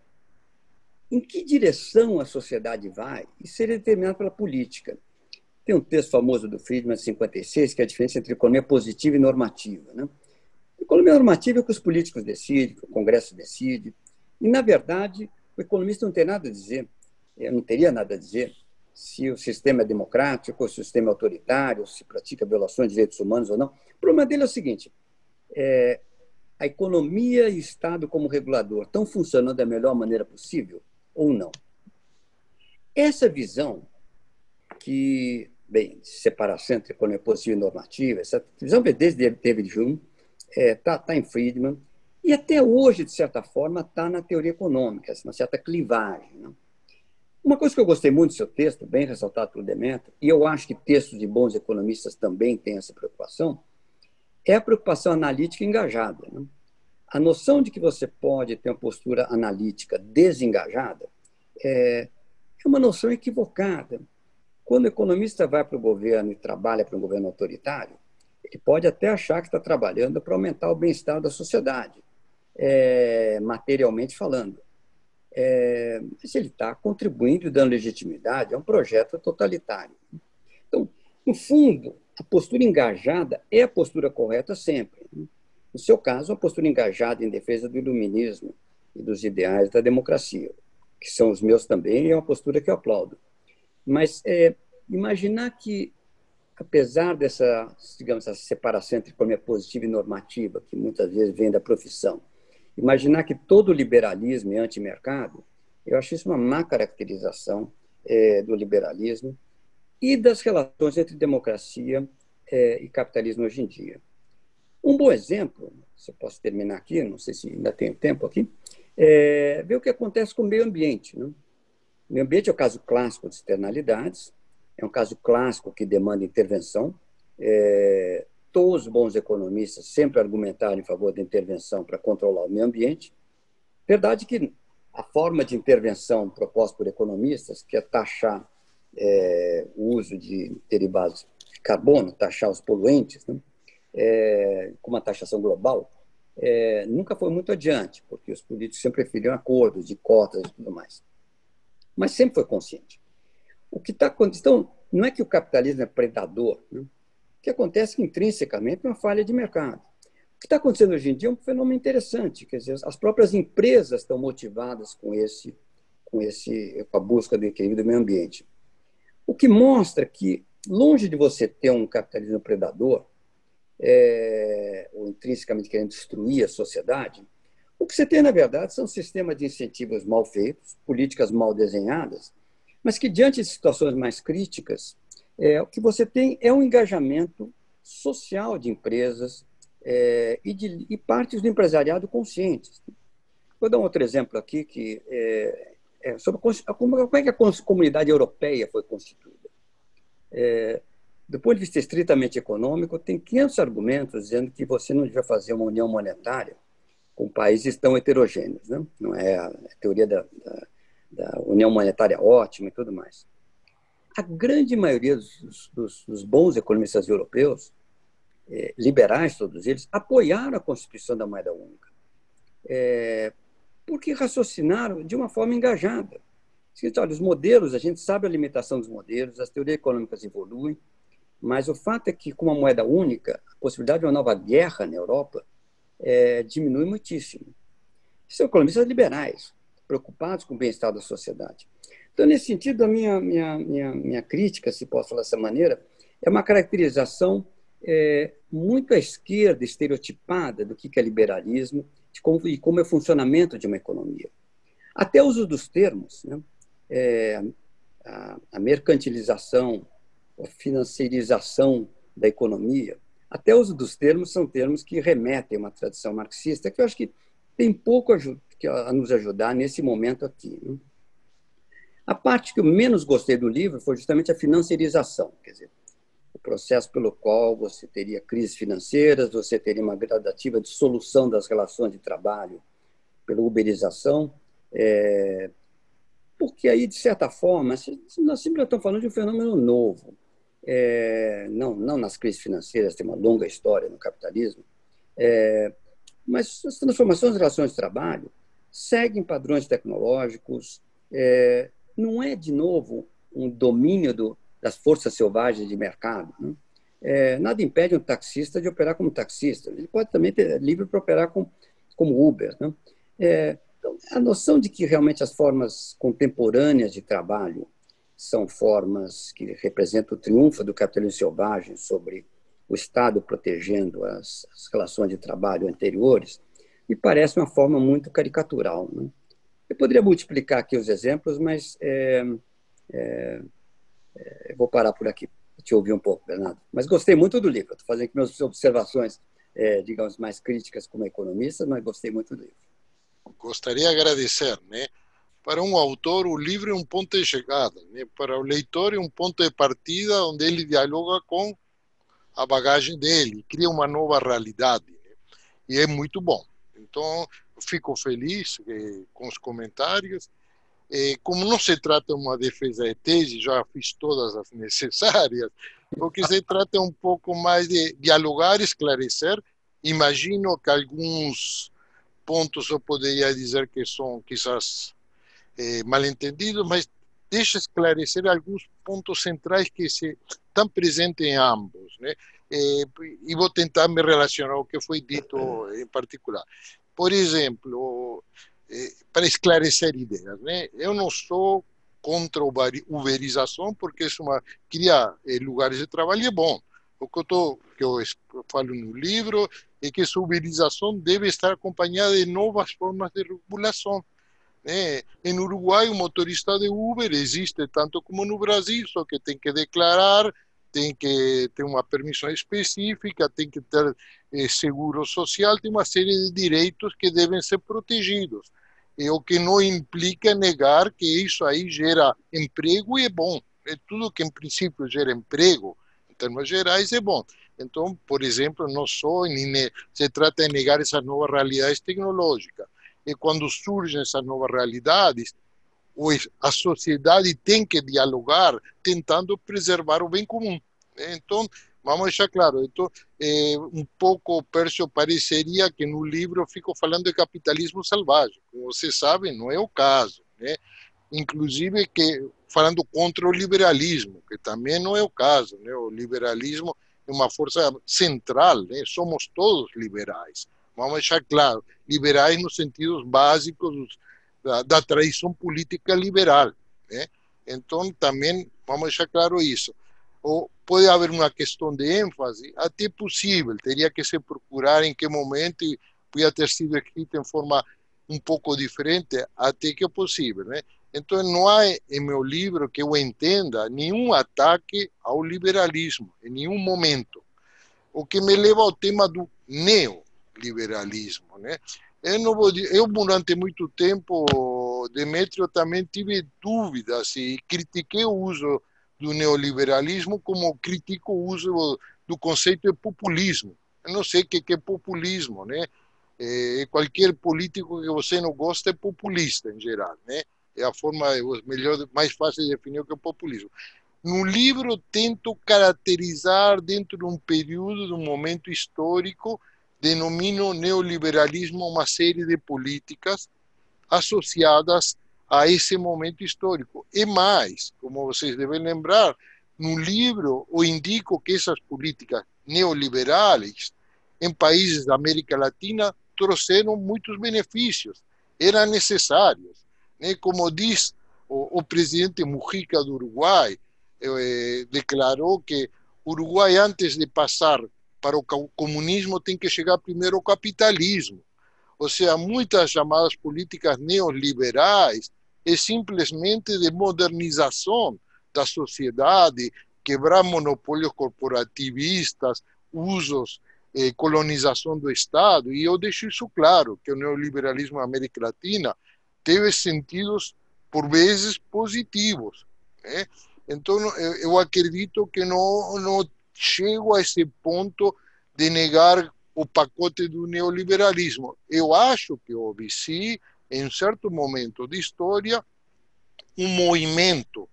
em que direção a sociedade vai? Isso seria determinado pela política. Tem um texto famoso do Friedman, 56, que é a diferença entre economia positiva e normativa. Né? Economia normativa é o que os políticos decidem, o Congresso decide. E, na verdade, o economista não tem nada a dizer, eu não teria nada a dizer se o sistema é democrático, ou se o sistema é autoritário, se pratica violações de direitos humanos ou não. O problema dele é o seguinte: é, a economia e o Estado como regulador estão funcionando da melhor maneira possível ou não? Essa visão que, bem, separação entre economia positiva e normativa, essa visão desde David Hume, está é, tá, tá em Friedman, e até hoje, de certa forma, está na teoria econômica, uma certa clivagem. Né? Uma coisa que eu gostei muito do seu texto, bem ressaltado pelo Demeter, e eu acho que textos de bons economistas também têm essa preocupação, é a preocupação analítica engajada. Né? A noção de que você pode ter uma postura analítica desengajada é, é uma noção equivocada. Quando o economista vai para o governo e trabalha para um governo autoritário, ele pode até achar que está trabalhando para aumentar o bem-estar da sociedade é, materialmente falando. É, mas ele está contribuindo e dando legitimidade a um projeto totalitário. Então, no fundo, a postura engajada é a postura correta sempre. No seu caso, a postura engajada em defesa do iluminismo e dos ideais da democracia, que são os meus também, e é uma postura que eu aplaudo. Mas é, imaginar que, apesar dessa, digamos, essa separação entre economia positiva e normativa, que muitas vezes vem da profissão, Imaginar que todo liberalismo é antimercado, eu acho isso uma má caracterização é, do liberalismo e das relações entre democracia é, e capitalismo hoje em dia. Um bom exemplo, se eu posso terminar aqui, não sei se ainda tenho tempo aqui, é ver o que acontece com o meio ambiente. Né? O meio ambiente é o caso clássico de externalidades, é um caso clássico que demanda intervenção. É, todos os bons economistas sempre argumentaram em favor da intervenção para controlar o meio ambiente. Verdade que a forma de intervenção proposta por economistas, que é taxar é, o uso de derivados de carbono, taxar os poluentes, né, é, com uma taxação global, é, nunca foi muito adiante, porque os políticos sempre preferiam acordos de cotas e tudo mais. Mas sempre foi consciente. O que está acontecendo, então, não é que o capitalismo é predador, né? que acontece intrinsecamente uma falha de mercado. O que está acontecendo hoje em dia é um fenômeno interessante, quer dizer, as próprias empresas estão motivadas com esse, com esse, com a busca do equilíbrio do meio ambiente. O que mostra que, longe de você ter um capitalismo predador, é, ou intrinsecamente querendo destruir a sociedade, o que você tem, na verdade, são sistemas de incentivos mal feitos, políticas mal desenhadas, mas que, diante de situações mais críticas, é, o que você tem é um engajamento social de empresas é, e, de, e partes do empresariado conscientes. Vou dar um outro exemplo aqui, que é, é sobre como, como, é que a comunidade europeia foi constituída. É, do ponto de vista estritamente econômico, tem 500 argumentos dizendo que você não devia fazer uma união monetária com países tão heterogêneos. Né? Não é a, a teoria da, da, da União Monetária ótima e tudo mais. A grande maioria dos, dos, dos bons economistas europeus, eh, liberais todos eles, apoiaram a constituição da moeda única, eh, porque raciocinaram de uma forma engajada. Olha, os modelos, a gente sabe a limitação dos modelos, as teorias econômicas evoluem, mas o fato é que, com uma moeda única, a possibilidade de uma nova guerra na Europa é, diminui muitíssimo. São economistas liberais, preocupados com o bem-estar da sociedade. Então, nesse sentido, a minha, minha, minha, minha crítica, se posso falar dessa maneira, é uma caracterização é, muito à esquerda, estereotipada do que é liberalismo de como, e como é o funcionamento de uma economia. Até o uso dos termos, né? é, a, a mercantilização, financiarização da economia, até o uso dos termos são termos que remetem a uma tradição marxista, que eu acho que tem pouco a nos ajudar nesse momento aqui. Né? A parte que eu menos gostei do livro foi justamente a financiarização, quer dizer, o processo pelo qual você teria crises financeiras, você teria uma gradativa dissolução das relações de trabalho pela uberização, é, porque aí, de certa forma, nós sempre estamos falando de um fenômeno novo. É, não, não nas crises financeiras, tem uma longa história no capitalismo, é, mas as transformações das relações de trabalho seguem padrões tecnológicos, é, não é, de novo, um domínio do, das forças selvagens de mercado. Né? É, nada impede um taxista de operar como taxista. Ele pode também ter livre para operar com, como Uber. Né? É, então, a noção de que realmente as formas contemporâneas de trabalho são formas que representam o triunfo do capitalismo selvagem sobre o Estado protegendo as, as relações de trabalho anteriores, me parece uma forma muito caricatural. Né? Eu poderia multiplicar aqui os exemplos, mas é, é, é, vou parar por aqui, te ouvir um pouco, Bernardo. Mas gostei muito do livro, estou fazendo aqui minhas observações, é, digamos, mais críticas como economista, mas gostei muito do livro. gostaria de agradecer, né? Para um autor, o livro é um ponto de chegada, né? Para o leitor é um ponto de partida onde ele dialoga com a bagagem dele, cria uma nova realidade, né? e é muito bom. Então, fico feliz eh, com os comentários. Eh, como não se trata de uma defesa de tese, já fiz todas as necessárias, porque se trata um pouco mais de dialogar, esclarecer. Imagino que alguns pontos eu poderia dizer que são quizás eh, mal entendidos, mas deixa esclarecer alguns pontos centrais que se, estão presentes em ambos. Né? Eh, e vou tentar me relacionar ao que foi dito em particular. Por exemplo, eh, para esclarecer ideias, né? eu não sou contra a uberização, porque isso uma, criar eh, lugares de trabalho é bom. O que eu, tô, que eu falo no livro é que essa uberização deve estar acompanhada de novas formas de regulação. Né? Em Uruguai, o motorista de Uber existe tanto como no Brasil, só que tem que declarar, tem que ter uma permissão específica, tem que ter eh, seguro social, tem uma série de direitos que devem ser protegidos. O que não implica negar que isso aí gera emprego e é bom. É tudo que em princípio gera emprego, termos gerais, é bom. Então, por exemplo, não só se trata de negar essas novas realidades tecnológicas. E quando surgem essas novas realidades, a sociedade tem que dialogar tentando preservar o bem comum. Então, vamos deixar claro, então, é, um pouco, Pércio, pareceria que no livro eu fico falando de capitalismo selvagem. Como vocês sabem, não é o caso. Né? inclusive que falando contra o liberalismo, que também não é o caso, né? O liberalismo é uma força central, né? Somos todos liberais. Vamos deixar claro, liberais nos sentidos básicos da, da tradição política liberal, né? Então também vamos deixar claro isso. Ou pode haver uma questão de ênfase, até possível, teria que se procurar em que momento podia ter sido escrito em forma um pouco diferente, até que é possível, né? Então, não há em meu livro que eu entenda nenhum ataque ao liberalismo, em nenhum momento. O que me leva ao tema do neoliberalismo. Né? Eu, não vou, eu, durante muito tempo, Demetrio, também tive dúvidas e critiquei o uso do neoliberalismo como critico o uso do conceito de populismo. Eu não sei o que é populismo, né? É, qualquer político que você não gosta é populista, em geral, né? é a forma melhor, mais fácil de definir o que é populismo. No livro, tento caracterizar, dentro de um período, de um momento histórico, denomino neoliberalismo uma série de políticas associadas a esse momento histórico. E mais, como vocês devem lembrar, no livro eu indico que essas políticas neoliberais em países da América Latina trouxeram muitos benefícios, eram necessários. Né? Como diz o, o presidente Mujica do Uruguai, eh, declarou que o Uruguai, antes de passar para o comunismo, tem que chegar primeiro ao capitalismo. Ou seja, muitas chamadas políticas neoliberais é simplesmente de modernização da sociedade, quebrar monopólios corporativistas, usos, eh, colonização do Estado. E eu deixo isso claro, que o neoliberalismo na América Latina teve sentidos, por vezes, positivos. Né? Então, eu acredito que não, não chego a esse ponto de negar o pacote do neoliberalismo. Eu acho que houve, sim, em certo momento de história, um movimento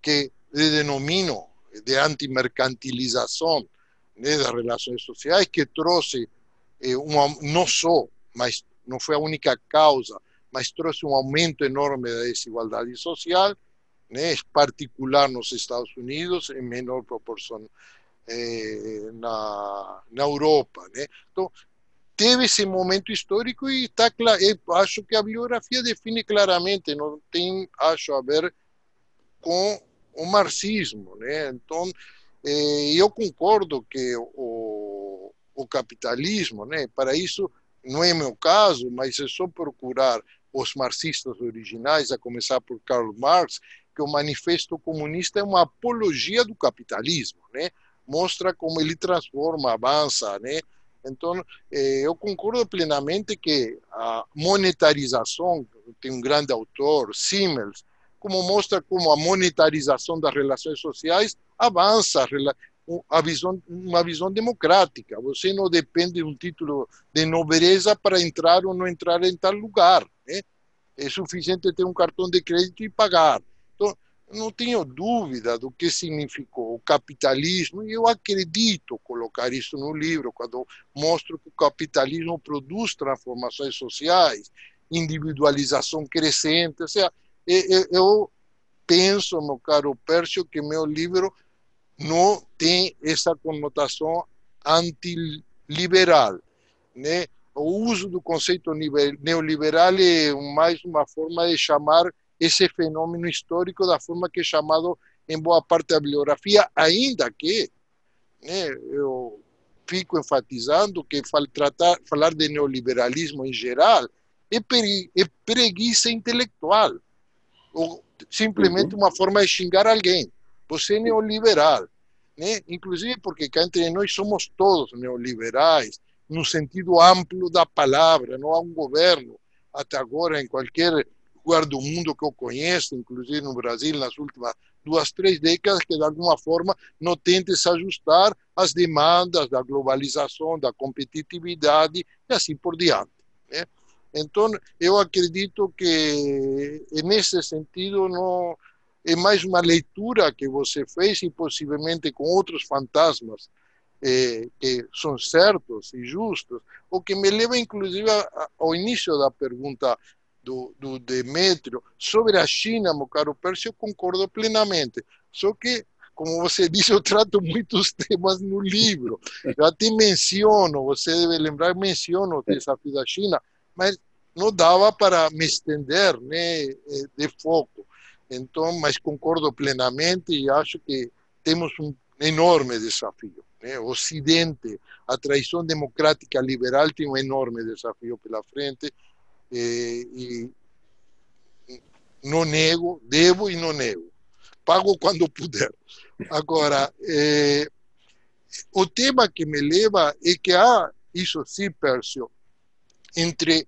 que denomino de antimercantilização né, das relações sociais, que trouxe eh, uma, não só, mas não foi a única causa, mas trouxe um aumento enorme da desigualdade social, né, particular nos Estados Unidos, em menor proporção eh, na, na Europa. Né? Então, teve esse momento histórico e está claro, acho que a biografia define claramente, não tem, acho, a ver com o marxismo. Né? Então, eh, eu concordo que o, o capitalismo, né, para isso, não é meu caso, mas é só procurar os marxistas originais, a começar por Karl Marx, que o Manifesto Comunista é uma apologia do capitalismo, né? Mostra como ele transforma, avança, né? Então, eh, eu concordo plenamente que a monetarização, tem um grande autor, Simmels, como mostra como a monetarização das relações sociais avança a visão, uma visão democrática. Você não depende de um título de nobreza para entrar ou não entrar em tal lugar. Né? É suficiente ter um cartão de crédito e pagar. Não tenho dúvida do que significou o capitalismo, e eu acredito colocar isso no livro, quando mostro que o capitalismo produz transformações sociais, individualização crescente. Ou seja, eu penso, meu caro Pércio, que meu livro não tem essa conotação antiliberal. Né? O uso do conceito neoliberal é mais uma forma de chamar esse fenômeno histórico da forma que é chamado em boa parte da bibliografia, ainda que né, eu fico enfatizando que tratar, falar de neoliberalismo em geral é, pere, é preguiça intelectual, ou simplesmente uma forma de xingar alguém. Você é neoliberal, né? inclusive porque cá entre nós somos todos neoliberais, no sentido amplo da palavra, não há um governo até agora em qualquer lugar do mundo que eu conheço, inclusive no Brasil, nas últimas duas, três décadas, que de alguma forma não tente se ajustar às demandas da globalização, da competitividade e assim por diante. Né? Então, eu acredito que, nesse sentido, não é mais uma leitura que você fez e possivelmente com outros fantasmas eh, que são certos e justos, o que me leva, inclusive, ao início da pergunta do, do sobre a China, meu caro Pércio, eu concordo plenamente. Só que, como você disse, eu trato muitos temas no livro. Eu até menciono, você deve lembrar, menciono o desafio da China, mas não dava para me estender né, de foco. Então, mas concordo plenamente e acho que temos um enorme desafio. Né? O Ocidente, a traição democrática liberal tem um enorme desafio pela frente eh, e não nego, devo e não nego. Pago quando puder. Agora, eh, o tema que me leva é que há, isso sim, Pércio, entre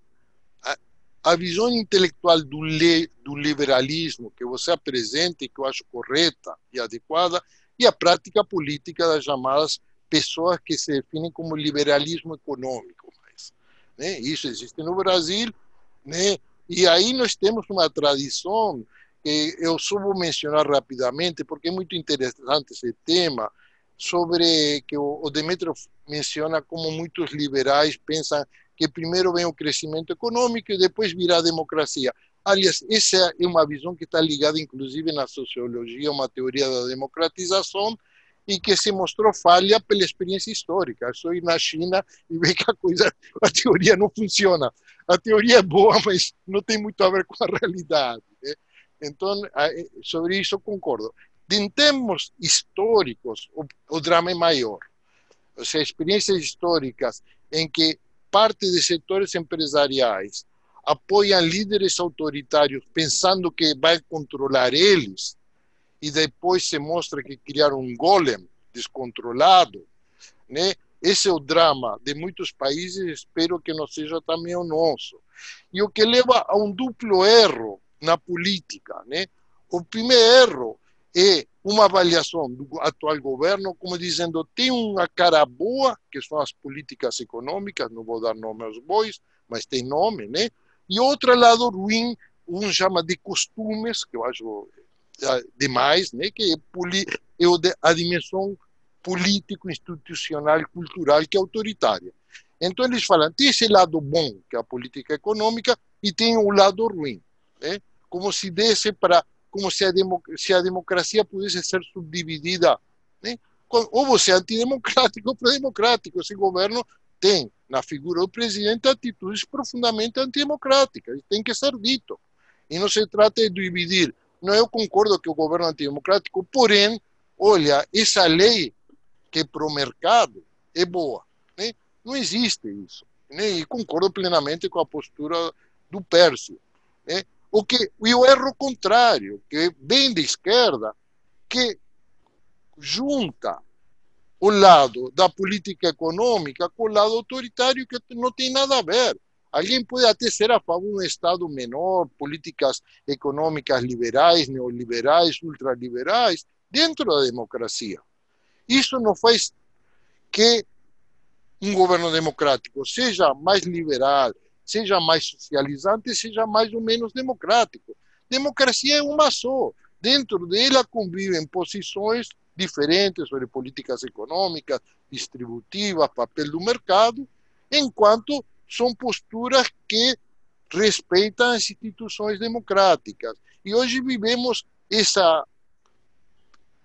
a, a visão intelectual do, le, do liberalismo que você apresenta e que eu acho correta e adequada, e a prática política das chamadas pessoas que se definem como liberalismo econômico. Mas, né? Isso existe no Brasil, né? E aí nós temos uma tradição que eu só vou mencionar rapidamente, porque é muito interessante esse tema, sobre que o, Demetrio menciona como muitos liberais pensam que primeiro vem o crescimento econômico e depois virá a democracia. Aliás, essa é uma visão que está ligada, inclusive, na sociologia, uma teoria da democratização, e que se mostrou falha pela experiência histórica. Eu sou na China e vejo que a coisa, a teoria não funciona. A teoria é boa, mas não tem muito a ver com a realidade. Né? Então, sobre isso concordo. Em termos históricos, o, o drama é maior. Ou seja, experiências históricas em que parte de setores empresariais apoiam líderes autoritários pensando que vai controlar eles e depois se mostra que criaram um golem descontrolado, né? Esse é o drama de muitos países, espero que não seja também o nosso. E o que leva a um duplo erro na política, né? O primeiro erro é uma avaliação do atual governo como dizendo tem uma cara boa, que são as políticas econômicas, não vou dar nome aos bois, mas tem nome, né? E outro lado ruim, um chama de costumes, que eu acho demais, né, que é, é a dimensão político, institucional, cultural que é autoritária. Então eles falam, tem esse lado bom, que é a política econômica, e tem o lado ruim, né? como se desse para, como se a, se a democracia pudesse ser subdividida, né? ou você é antidemocrático ou pró-democrático. Esse governo tem, na figura do presidente, atitudes profundamente antidemocráticas, tem que ser dito. E não se trata de dividir não, eu concordo que o governo antidemocrático, porém, olha, essa lei que é para o mercado é boa. Né? Não existe isso. Né? E concordo plenamente com a postura do Pércio. Né? O que, e o erro contrário, que é bem de esquerda, que junta o lado da política econômica com o lado autoritário, que não tem nada a ver. Alguém pode até ser a favor de um Estado menor, políticas econômicas liberais, neoliberais, ultraliberais, dentro da democracia. Isso não faz que um governo democrático seja mais liberal, seja mais socializante, seja mais ou menos democrático. Democracia é uma só. Dentro dela convivem posições diferentes sobre políticas econômicas, distributivas, papel do mercado, enquanto são posturas que respeitam as instituições democráticas. E hoje vivemos essa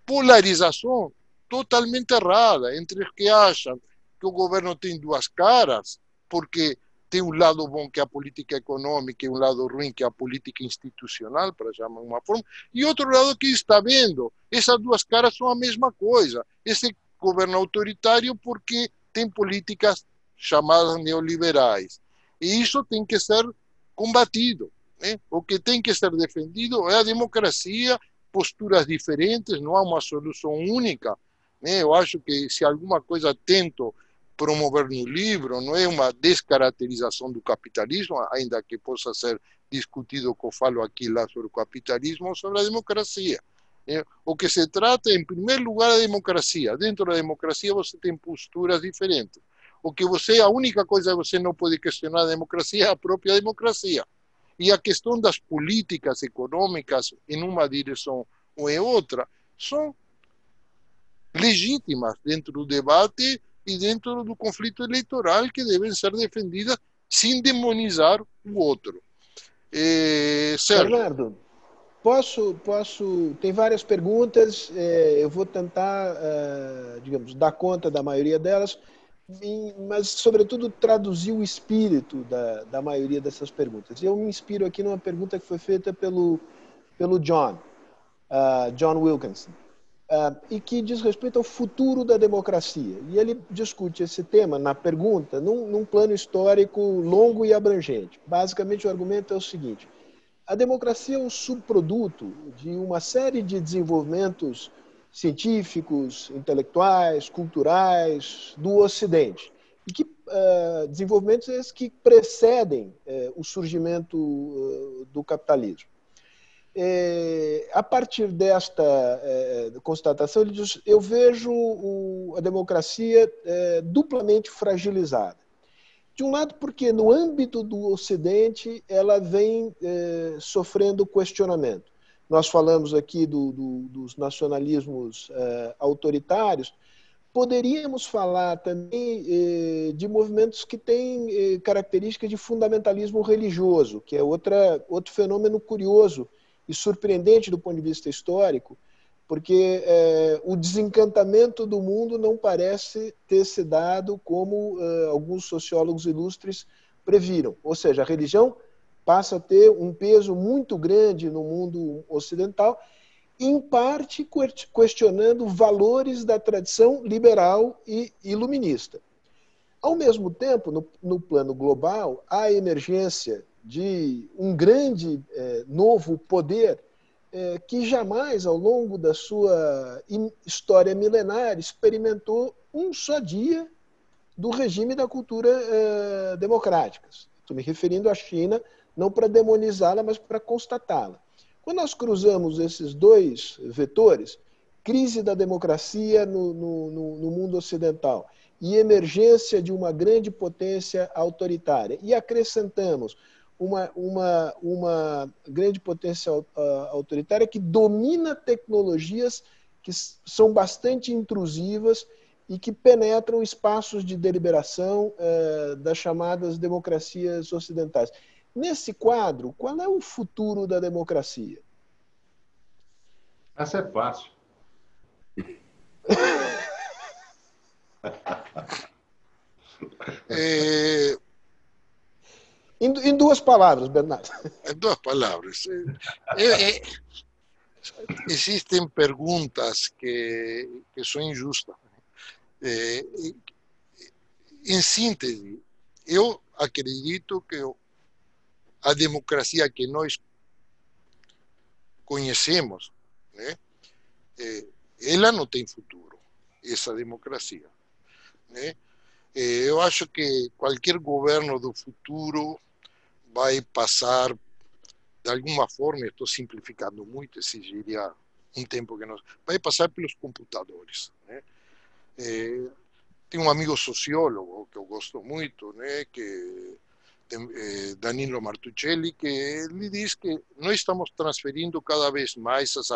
polarização totalmente errada entre os que acham que o governo tem duas caras, porque tem um lado bom que é a política econômica e um lado ruim que é a política institucional, para chamar uma forma, e outro lado que está vendo, essas duas caras são a mesma coisa. Esse governo autoritário porque tem políticas chamadas neoliberais. E isso tem que ser combatido. Né? O que tem que ser defendido é a democracia, posturas diferentes, não há uma solução única. Né? Eu acho que se alguma coisa tento promover no livro, não é uma descaracterização do capitalismo, ainda que possa ser discutido o que eu falo aqui lá sobre o capitalismo ou sobre a democracia. Né? O que se trata, em primeiro lugar, a democracia. Dentro da democracia você tem posturas diferentes o que você, a única coisa que você não pode questionar a democracia é a própria democracia. E a questão das políticas econômicas em uma direção ou em outra são legítimas dentro do debate e dentro do conflito eleitoral que devem ser defendidas sem demonizar o outro. É, Bernardo, posso, posso, tem várias perguntas, é, eu vou tentar, é, digamos, dar conta da maioria delas mas, sobretudo, traduzir o espírito da, da maioria dessas perguntas. Eu me inspiro aqui numa pergunta que foi feita pelo, pelo John, uh, John Wilkinson, uh, e que diz respeito ao futuro da democracia. E ele discute esse tema na pergunta num, num plano histórico longo e abrangente. Basicamente, o argumento é o seguinte: a democracia é um subproduto de uma série de desenvolvimentos científicos, intelectuais, culturais do Ocidente. E que uh, desenvolvimentos esses que precedem uh, o surgimento uh, do capitalismo. a partir desta constatação, ele diz: eu vejo o, a democracia duplamente fragilizada. De um lado, porque no âmbito do Ocidente ela vem sofrendo questionamento. Nós falamos aqui do, do, dos nacionalismos eh, autoritários, poderíamos falar também eh, de movimentos que têm eh, características de fundamentalismo religioso, que é outra, outro fenômeno curioso e surpreendente do ponto de vista histórico, porque é, o desencantamento do mundo não parece ter se dado como é, alguns sociólogos ilustres previram. Ou seja, a religião passa a ter um peso muito grande no mundo ocidental, em parte questionando valores da tradição liberal e iluminista. Ao mesmo tempo, no, no plano global, a emergência de um grande é, novo poder é, que jamais, ao longo da sua história milenar, experimentou um só dia do regime da cultura é, democrática. Estou me referindo à China, não para demonizá-la, mas para constatá-la. Quando nós cruzamos esses dois vetores, crise da democracia no, no, no, mundo ocidental e emergência de uma grande potência autoritária, e acrescentamos uma, uma, uma grande potência autoritária que domina tecnologias que são bastante intrusivas e que penetram espaços de deliberação eh, das chamadas democracias ocidentais. Nesse quadro, qual é o futuro da democracia? Essa é fácil. é, Em, em duas palavras, Bernardo. Em duas palavras. É, é, existem perguntas que, que são injustas. É, em síntese, eu acredito que a democracia que nós conhecemos, né, é, ela não tem futuro, essa democracia. Né? Eu acho que qualquer governo do futuro vai passar, de alguma forma, estou simplificando muito, exigiria um tempo que nós. Vai passar pelos computadores. Né? É, tem um amigo sociólogo que eu gosto muito, né, que é, Danilo Martuccelli, que ele diz que nós estamos transferindo cada vez mais as,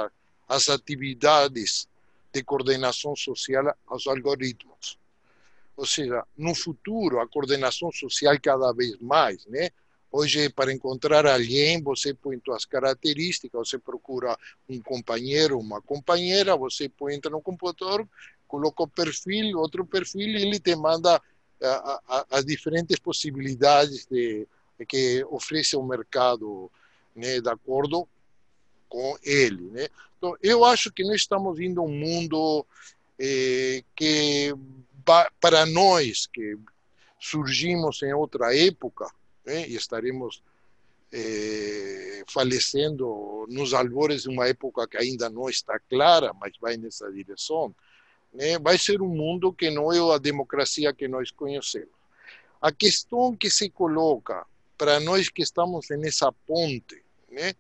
as atividades de coordenação social aos algoritmos. Ou seja, no futuro, a coordenação social cada vez mais, né? Hoje, para encontrar alguém, você põe suas características, você procura um companheiro, uma companheira, você põe, entra no computador, coloca o perfil, outro perfil, e ele te manda as diferentes possibilidades de, que oferece o mercado, né, de acordo com ele. Né? Então, eu acho que nós estamos indo a um mundo eh, que, para nós, que surgimos em outra época, né? e estaremos é, falecendo nos albores de uma época que ainda não está clara, mas vai nessa direção, né? vai ser um mundo que não é a democracia que nós conhecemos. A questão que se coloca para nós que estamos nessa ponte né?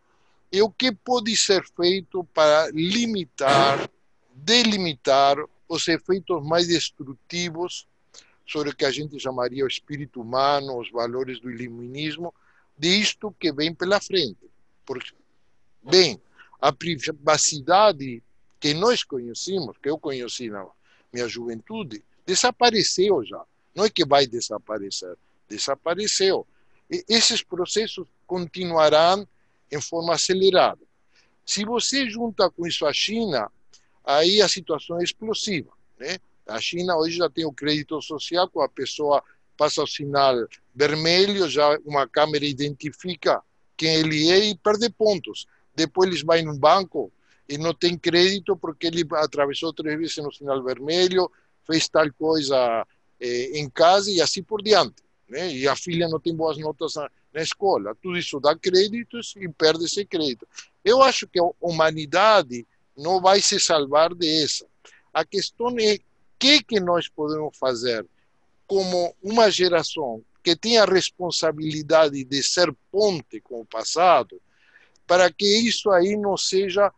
é o que pode ser feito para limitar, delimitar os efeitos mais destrutivos sobre o que a gente chamaria o espírito humano, os valores do iluminismo, disto que vem pela frente. Porque, bem, a privacidade que nós conhecemos, que eu conheci na minha juventude, desapareceu já. Não é que vai desaparecer, desapareceu. E esses processos continuarão em forma acelerada. Se você junta com isso a China, aí a situação é explosiva. Né? A China hoje já tem o crédito social, quando a pessoa passa o sinal vermelho, já uma câmera identifica quem ele é e perde pontos. Depois eles vão no banco e não tem crédito porque ele atravessou três vezes no sinal vermelho, fez tal coisa eh, em casa e assim por diante. Né? E a filha não tem boas notas na, na escola. Tudo isso dá créditos e perde esse crédito. Eu acho que a humanidade não vai se salvar dessa. A questão é que, que nós podemos fazer como uma geração que tem a responsabilidade de ser ponte com o passado, para que isso aí não seja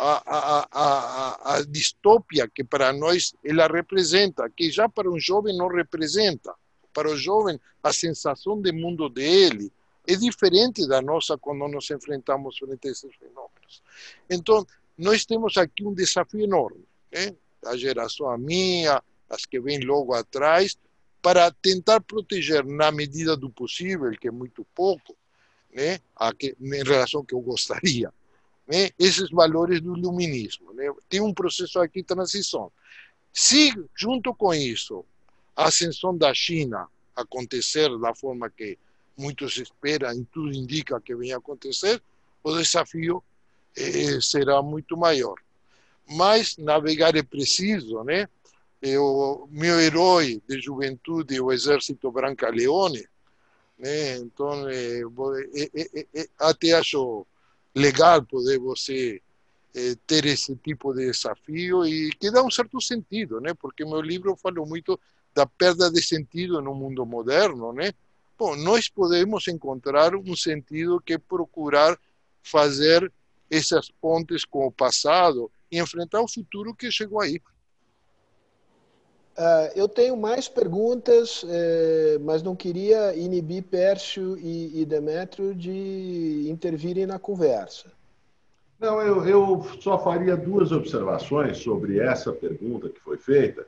a, a, a, a, distopia que para nós ela representa, que já para um jovem não representa. Para o jovem, a sensação de mundo dele é diferente da nossa quando nos enfrentamos frente a esses fenômenos. Então, nós temos aqui um desafio enorme, né? a geração minha, as que vêm logo atrás, para tentar proteger, na medida do possível, que é muito pouco, né? a que, em relação ao que eu gostaria, né? esses valores do iluminismo. Né? Tem um processo aqui de transição. Se, junto com isso, a ascensão da China acontecer da forma que muitos esperam e tudo indica que venha acontecer, o desafio eh, será muito maior. Mas navegar é preciso, né? Meu herói de juventude, o Exército Branca Leone, né? Então, eh, eh, eh, até acho legal poder você ter esse tipo de desafio e que dá um certo sentido, né? Porque meu livro fala muito da perda de sentido no mundo moderno, né? Bom, nós podemos encontrar um sentido que é procurar fazer essas pontes com o passado e enfrentar o futuro que chegou aí. Uh, eu tenho mais perguntas, eh, mas não queria inibir Pércio e, e Demétrio de intervirem na conversa. Não, eu, eu só faria duas observações sobre essa pergunta que foi feita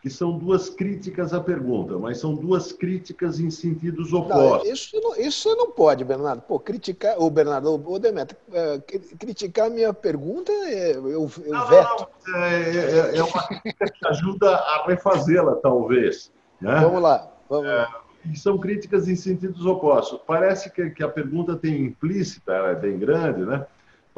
que são duas críticas à pergunta, mas são duas críticas em sentidos opostos. Não, isso, não, isso não pode, Bernardo. Pô, criticar, o Bernardo, o Demetrio, é, criticar a minha pergunta, é, eu, eu não, veto. Não, é, é, é, uma crítica que ajuda a refazê-la, talvez. Né? Vamos lá. Vamos lá. É, e são críticas em sentidos opostos. Parece que, que a pergunta tem implícita, ela é bem grande, né?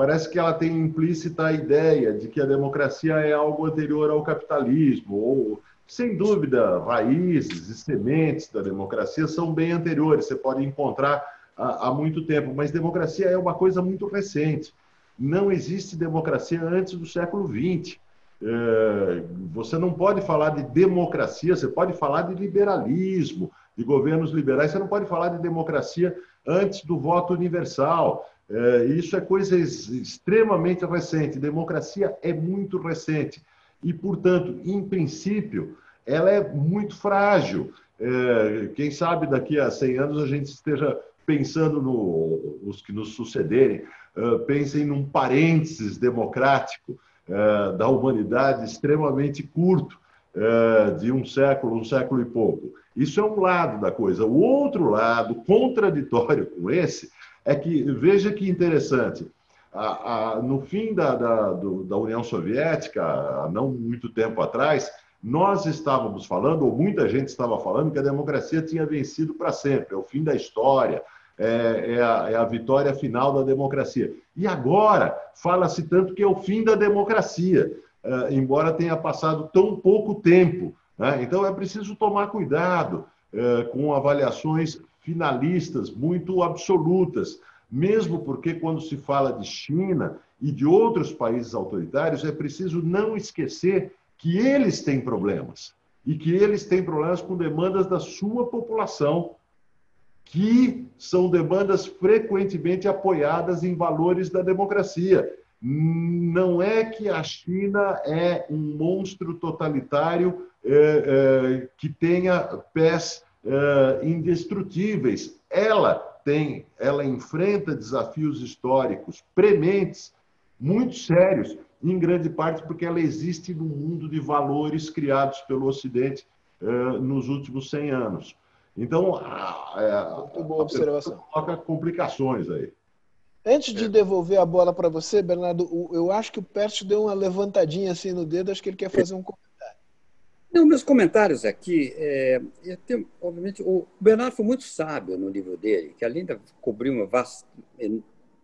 Parece que ela tem implícita a ideia de que a democracia é algo anterior ao capitalismo, ou sem dúvida, raízes e sementes da democracia são bem anteriores, você pode encontrar há, há muito tempo, mas democracia é uma coisa muito recente. Não existe democracia antes do século XX. É, você não pode falar de democracia, você pode falar de liberalismo, de governos liberais, você não pode falar de democracia antes do voto universal. É, isso é coisa extremamente recente. Democracia é muito recente e, portanto, em princípio, ela é muito frágil. É, quem sabe daqui a 100 anos a gente esteja pensando no, que nos sucederem, uh, pensem num parênteses democrático uh, da humanidade extremamente curto, de um século, um século e pouco. Isso é um lado da coisa. O outro lado, contraditório com esse, é que, veja que interessante, a, a, no fim da, da, do, da União Soviética, não muito tempo atrás, nós estávamos falando, ou muita gente estava falando, que a democracia tinha vencido para sempre, é o fim da história, é, é, a, é, a, vitória final da democracia. E agora fala-se tanto que é o fim da democracia, é, embora tenha passado tão pouco tempo. Né? Então é preciso tomar cuidado é, com avaliações finalistas muito absolutas mesmo porque, quando se fala de China e de outros países autoritários, é preciso não esquecer que eles têm problemas e que eles têm problemas com demandas da sua população, que são demandas frequentemente apoiadas em valores da democracia. Não é que a China é um monstro totalitário é, é, que tenha pés é, indestrutíveis. Ela tem, ela enfrenta desafios históricos prementes, muito sérios, em grande parte porque ela existe no mundo de valores criados pelo Ocidente eh, nos últimos 100 anos. Então, a, a, boa observação. Coloca complicações aí. Antes de é. devolver a bola para você, Bernardo, eu acho que o Pércio deu uma levantadinha assim no dedo, acho que ele quer fazer um comentário. Não, meus comentários aqui, é, tenho, obviamente, o Bernardo foi muito sábio no livro dele, que além de cobrir uma vasta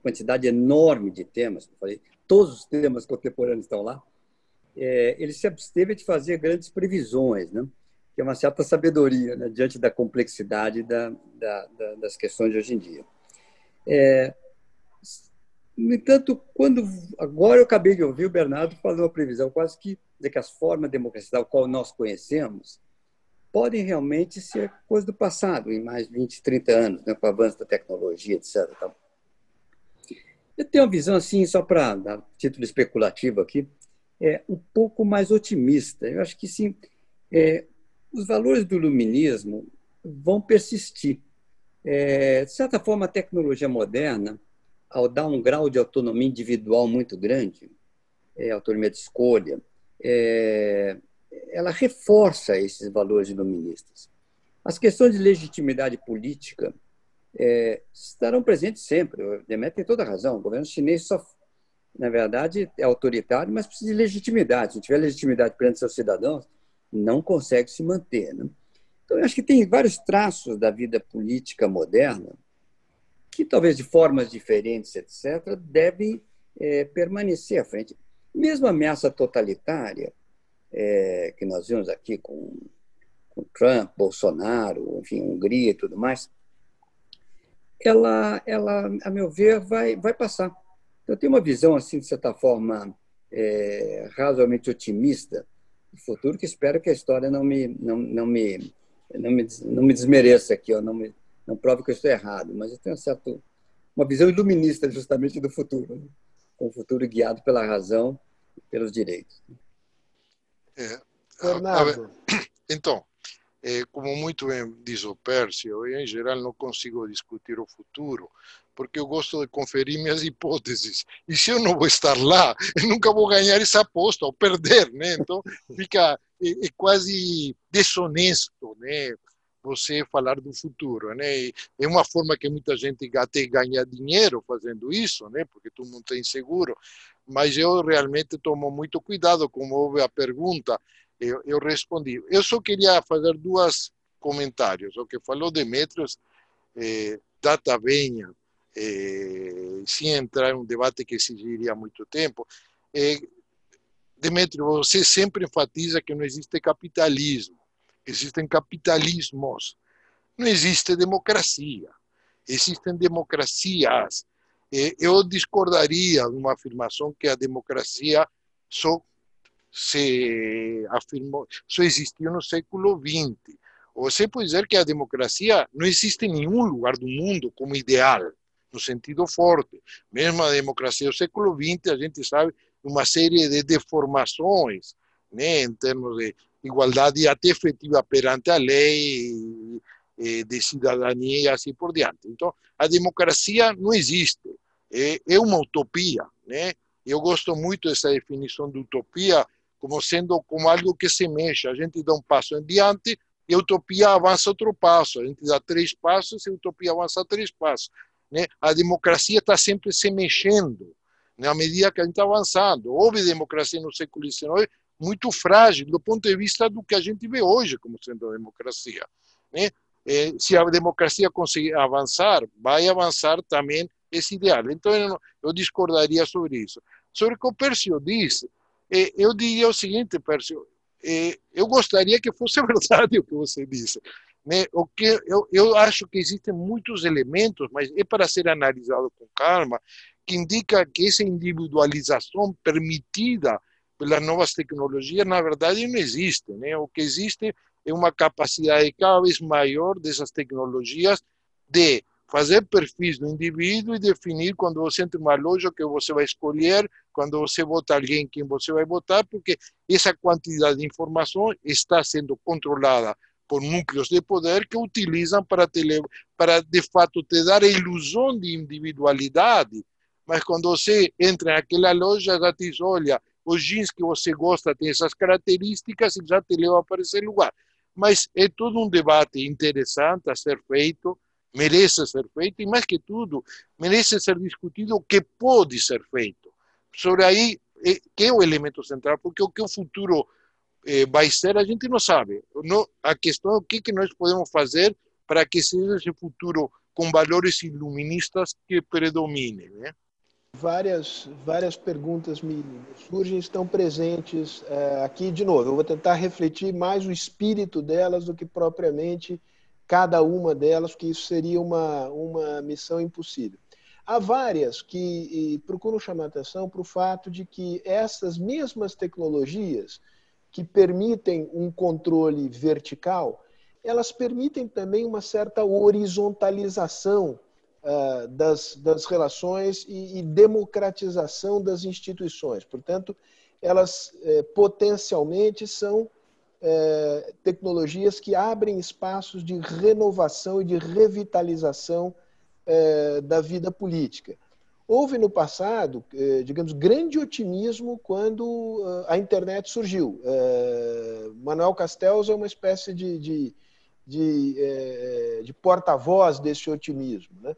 quantidade enorme de temas, falei, todos os temas contemporâneos estão lá, é, ele se absteve de fazer grandes previsões, né? que é uma certa sabedoria né? diante da complexidade da, da, da, das questões de hoje em dia. É, no entanto, quando agora eu acabei de ouvir o Bernardo fazer uma previsão quase que de que as formas de democracia tal qual nós conhecemos podem realmente ser coisa do passado, em mais de 20, 30 anos, né, com o avanço da tecnologia, etc. Tal. Eu tenho uma visão assim, só para dar título especulativo aqui, é um pouco mais otimista. Eu acho que sim, é, os valores do iluminismo vão persistir. É, de certa forma, a tecnologia moderna, ao dar um grau de autonomia individual muito grande, é, autonomia de escolha, é, ela reforça esses valores iluministas. As questões de legitimidade política é, estarão presentes sempre. O Demet tem toda a razão. O governo chinês só, na verdade, é autoritário, mas precisa de legitimidade. Se não tiver legitimidade perante seus cidadãos, não consegue se manter. Né? Então, eu acho que tem vários traços da vida política moderna que, talvez de formas diferentes, etc., devem é, permanecer à frente. Mesmo a ameaça totalitária, é, que nós vimos aqui com, com Trump, Bolsonaro, enfim, Hungria e tudo mais, ela, ela, a meu ver, vai, vai passar. Eu tenho uma visão, assim, de certa forma, é, razoavelmente otimista do futuro, que espero que a história não me, não, não me, não me, não me desmereça aqui, ó, não, me, não prove que eu estou errado, mas eu tenho um certo, uma visão iluminista, justamente, do futuro, né? um futuro guiado pela razão pelos direitos. É, Fernando. Então, é, como muito bem diz o Pércio, eu em geral não consigo discutir o futuro, porque eu gosto de conferir minhas hipóteses. E se eu não vou estar lá, eu nunca vou ganhar essa aposta ou perder, né? Então fica é, é quase desonesto, né? Você falar do futuro, né? É uma forma que muita gente até ganha dinheiro fazendo isso, né? Porque todo mundo tem seguro. Mas eu realmente tomo muito cuidado, como houve a pergunta, eu, eu respondi. Eu só queria fazer dois comentários. O que falou Demetrios, eh, data venha, eh, entrar em um debate que exigiria muito tempo. Eh, Demetrio, você sempre enfatiza que não existe capitalismo, existem capitalismos, não existe democracia, existem democracias. Eu discordaria de uma afirmação que a democracia só se afirmou, só existiu no século XX. Você pode dizer que a democracia não existe em nenhum lugar do mundo como ideal, no sentido forte. Mesmo a democracia do século XX, a gente sabe uma série de deformações, né, em termos de igualdade até efetiva perante a lei, de cidadania e assim por diante. Então, a democracia não existe, é, é uma utopia, né? Eu gosto muito dessa definição de utopia como sendo como algo que se mexe. A gente dá um passo em diante e a utopia avança outro passo. A gente dá três passos e a utopia avança três passos. Né? A democracia está sempre se mexendo na medida que a gente está avançando. Houve democracia no século XIX muito frágil do ponto de vista do que a gente vê hoje como sendo a democracia. Né? Eh, se a democracia conseguir avançar, vai avançar também esse ideal. Então, eu, eu discordaria sobre isso. Sobre o que o Pércio disse, eh, eu diria o seguinte, Pércio, eh, eu gostaria que fosse verdade o que você disse. Né? O que eu, eu acho que existem muitos elementos, mas é para ser analisado com calma, que indica que essa individualização permitida pelas novas tecnologias, na verdade, não existe. Né? O que existe é uma capacidade cada vez maior dessas tecnologias de fazer perfis do indivíduo e definir quando você entra uma loja que você vai escolher, quando você vota alguém quem você vai votar, porque essa quantidade de informação está sendo controlada por núcleos de poder que utilizam para, te, para de fato te dar a ilusão de individualidade, mas quando você entra naquela loja, já diz, olha, os jeans que você gosta têm essas características e já te leva para esse lugar. Mas é todo um debate interessante a ser feito, merece ser feito, e mais que tudo, merece ser discutido o que pode ser feito. Sobre aí, que é o elemento central, porque o que o futuro eh, vai ser, a gente não sabe. A questão é o que, que nós podemos fazer para que seja esse futuro com valores iluministas que predominem. Né? Várias, várias perguntas me surgem, estão presentes é, aqui de novo. Eu vou tentar refletir mais o espírito delas do que propriamente cada uma delas, porque isso seria uma, uma missão impossível. Há várias que procuram chamar atenção para o fato de que essas mesmas tecnologias que permitem um controle vertical, elas permitem também uma certa horizontalização uh, das, das relações e, e, democratização das instituições. Portanto, elas eh, potencialmente são é, tecnologias que abrem espaços de renovação e de revitalização da vida política. Houve no passado, digamos, grande otimismo quando a internet surgiu. Manuel Castells é uma espécie de, de, de, de porta-voz desse otimismo. Né?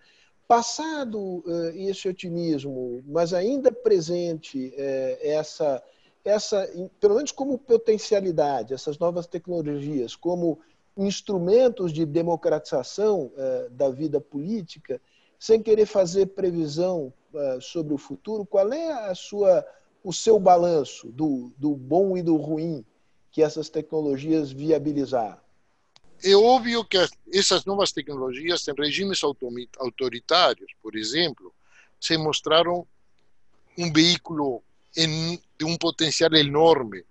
Passado esse otimismo, mas ainda presente essa essa, pelo menos como potencialidade, essas novas tecnologias, como instrumentos de democratização eh, da vida política, sem querer fazer previsão sobre o futuro, qual é a sua, o seu balanço do, do bom e do ruim que essas tecnologias viabilizaram? É óbvio que essas novas tecnologias em regimes autoritários, por exemplo, se mostraram um veículo em, de um potencial enorme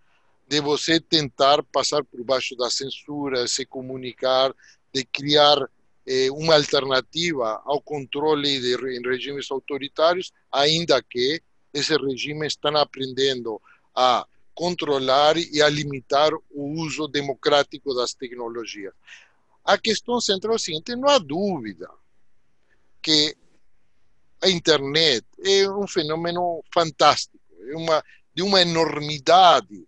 de você tentar passar por baixo da censura, se comunicar, de criar eh, uma alternativa ao controle de, em regimes autoritários, ainda que esses regimes estão aprendendo a controlar e a limitar o uso democrático das tecnologias. A questão central é a seguinte: não há dúvida que a internet é um fenômeno fantástico uma, de uma enormidade,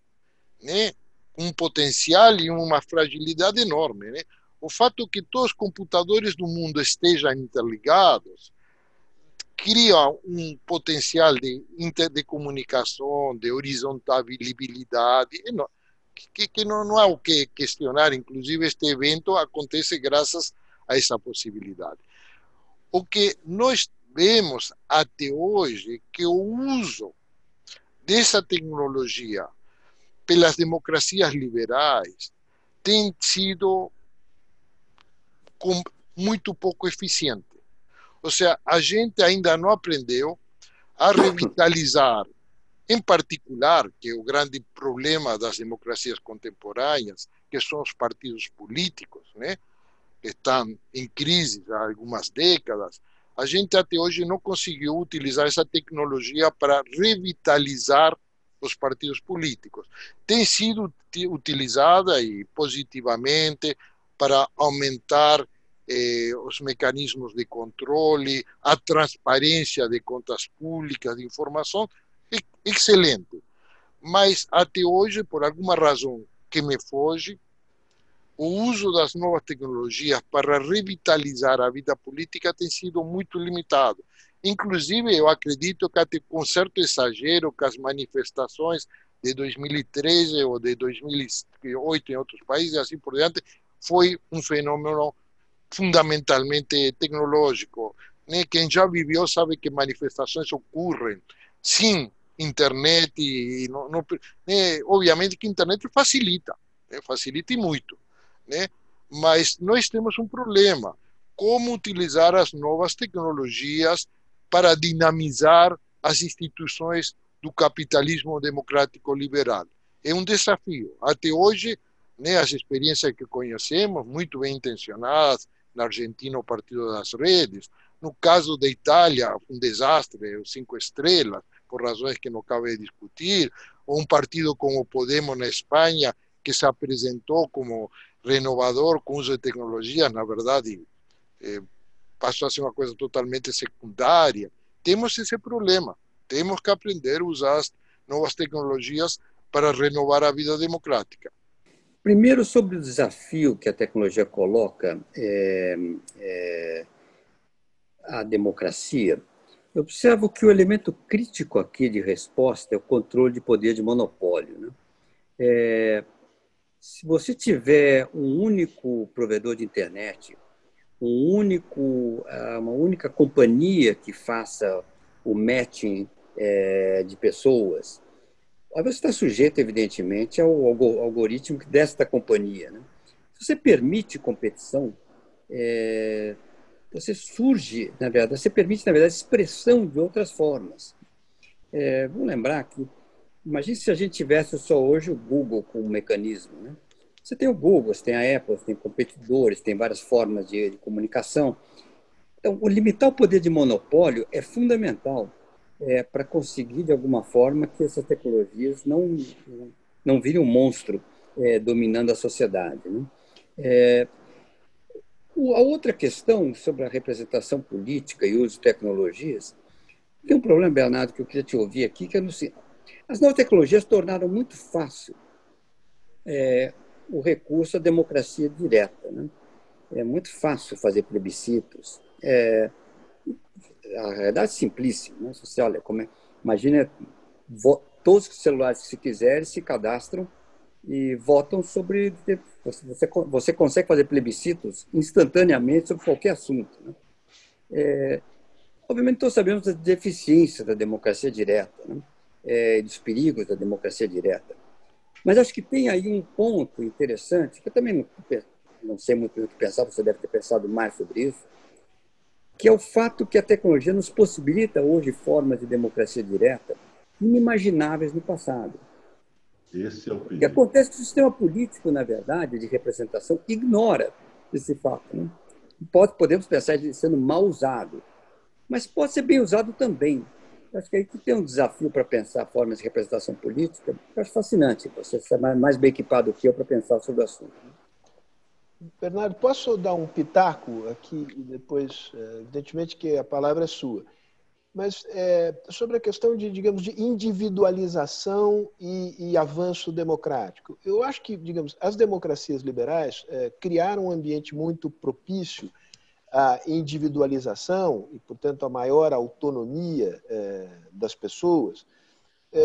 né? um potencial e uma fragilidade enorme. Né? O fato que todos os computadores do mundo estejam interligados cria um potencial de, comunicação, de horizontabilidade, que, que não, não há o que questionar. Inclusive, este evento acontece graças a essa possibilidade. O que nós vemos até hoje é que o uso dessa tecnologia pelas democracias liberais tem sido muito pouco eficiente. Ou seja, a gente ainda não aprendeu a revitalizar, em particular, que é o grande problema das democracias contemporâneas, que são os partidos políticos, né? que estão em crise há algumas décadas, a gente até hoje não conseguiu utilizar essa tecnologia para revitalizar os partidos políticos. Tem sido utilizada e positivamente para aumentar eh, os mecanismos de controle, a transparência de contas públicas, de informação, excelente. Mas até hoje, por alguma razão que me foge, o uso das novas tecnologias para revitalizar a vida política tem sido muito limitado. Inclusive, eu acredito que até com certo exagero que as manifestações de 2013 ou de 2008 em outros países, assim por diante, foi um fenômeno fundamentalmente tecnológico. Né? Quem já viveu sabe que manifestações ocorrem sem internet e né? obviamente que a internet facilita, né? facilita e muito né? Mas nós temos um problema: como utilizar as novas tecnologias para dinamizar as instituições do capitalismo democrático liberal. É um desafio. Até hoje, né, as experiências que conhecemos, muito bem intencionadas, na Argentina, o Partido das Redes, no caso da Itália, um desastre, os cinco estrelas, por razões que não cabe discutir, ou um partido como o Podemos na Espanha, que se apresentou como renovador com uso de tecnologias, na verdade, eh, passou a ser uma coisa totalmente secundária. Temos esse problema. Temos que aprender a usar as novas tecnologias para renovar a vida democrática. Primeiro, sobre o desafio que a tecnologia coloca é, é, à democracia, eu observo que o elemento crítico aqui de resposta é o controle de poder de monopólio. Né? É, se você tiver um único provedor de internet, um único, uma única companhia que faça o matching é, de pessoas, você está sujeito, evidentemente, ao algoritmo desta companhia. Né? Se você permite competição, é, você surge, na verdade, você permite, na verdade, expressão de outras formas. É, vamos lembrar que Imagine se a gente tivesse só hoje o Google como mecanismo. Né? Você tem o Google, você tem a Apple, você tem competidores, tem várias formas de, de comunicação. Então, limitar o poder de monopólio é fundamental é, para conseguir, de alguma forma, que essas tecnologias não, não virem um monstro é, dominando a sociedade. Né? É, a outra questão sobre a representação política e uso de tecnologias, tem um problema, Bernardo, que eu queria te ouvir aqui, que é no As novas tecnologias tornaram muito fácil é, o recurso à democracia direta. Né? É muito fácil fazer plebiscitos. É, a realidade é. Né? Você olha, como é, imagina, todos os celulares que se quiserem se cadastram e votam sobre. Você, você consegue fazer plebiscitos instantaneamente sobre qualquer assunto. Né? É, obviamente, todos sabemos da deficiência da democracia direta, né? é, dos perigos da democracia direta. Mas acho que tem aí um ponto interessante, que eu também não, não sei muito o que pensar, você deve ter pensado mais sobre isso, que é o fato que a tecnologia nos possibilita hoje formas de democracia direta inimagináveis no passado. Esse é o perigo. Que acontece é que o sistema político, na verdade, de representação, ignora esse fato. Né? Pode, podemos pensar ele sendo mal usado, mas pode ser bem usado também. Acho que aí tem um desafio para pensar formas de representação política. Eu acho fascinante. Você é mais bem equipado que eu para pensar sobre o assunto. Bernardo, posso dar um pitaco aqui e depois, é, evidentemente que a palavra é sua mas é, sobre a questão de, digamos, de individualização e, e, avanço democrático. Eu acho que, digamos, as democracias liberais é, criaram um ambiente muito propício à individualização e, portanto, à maior autonomia é, das pessoas,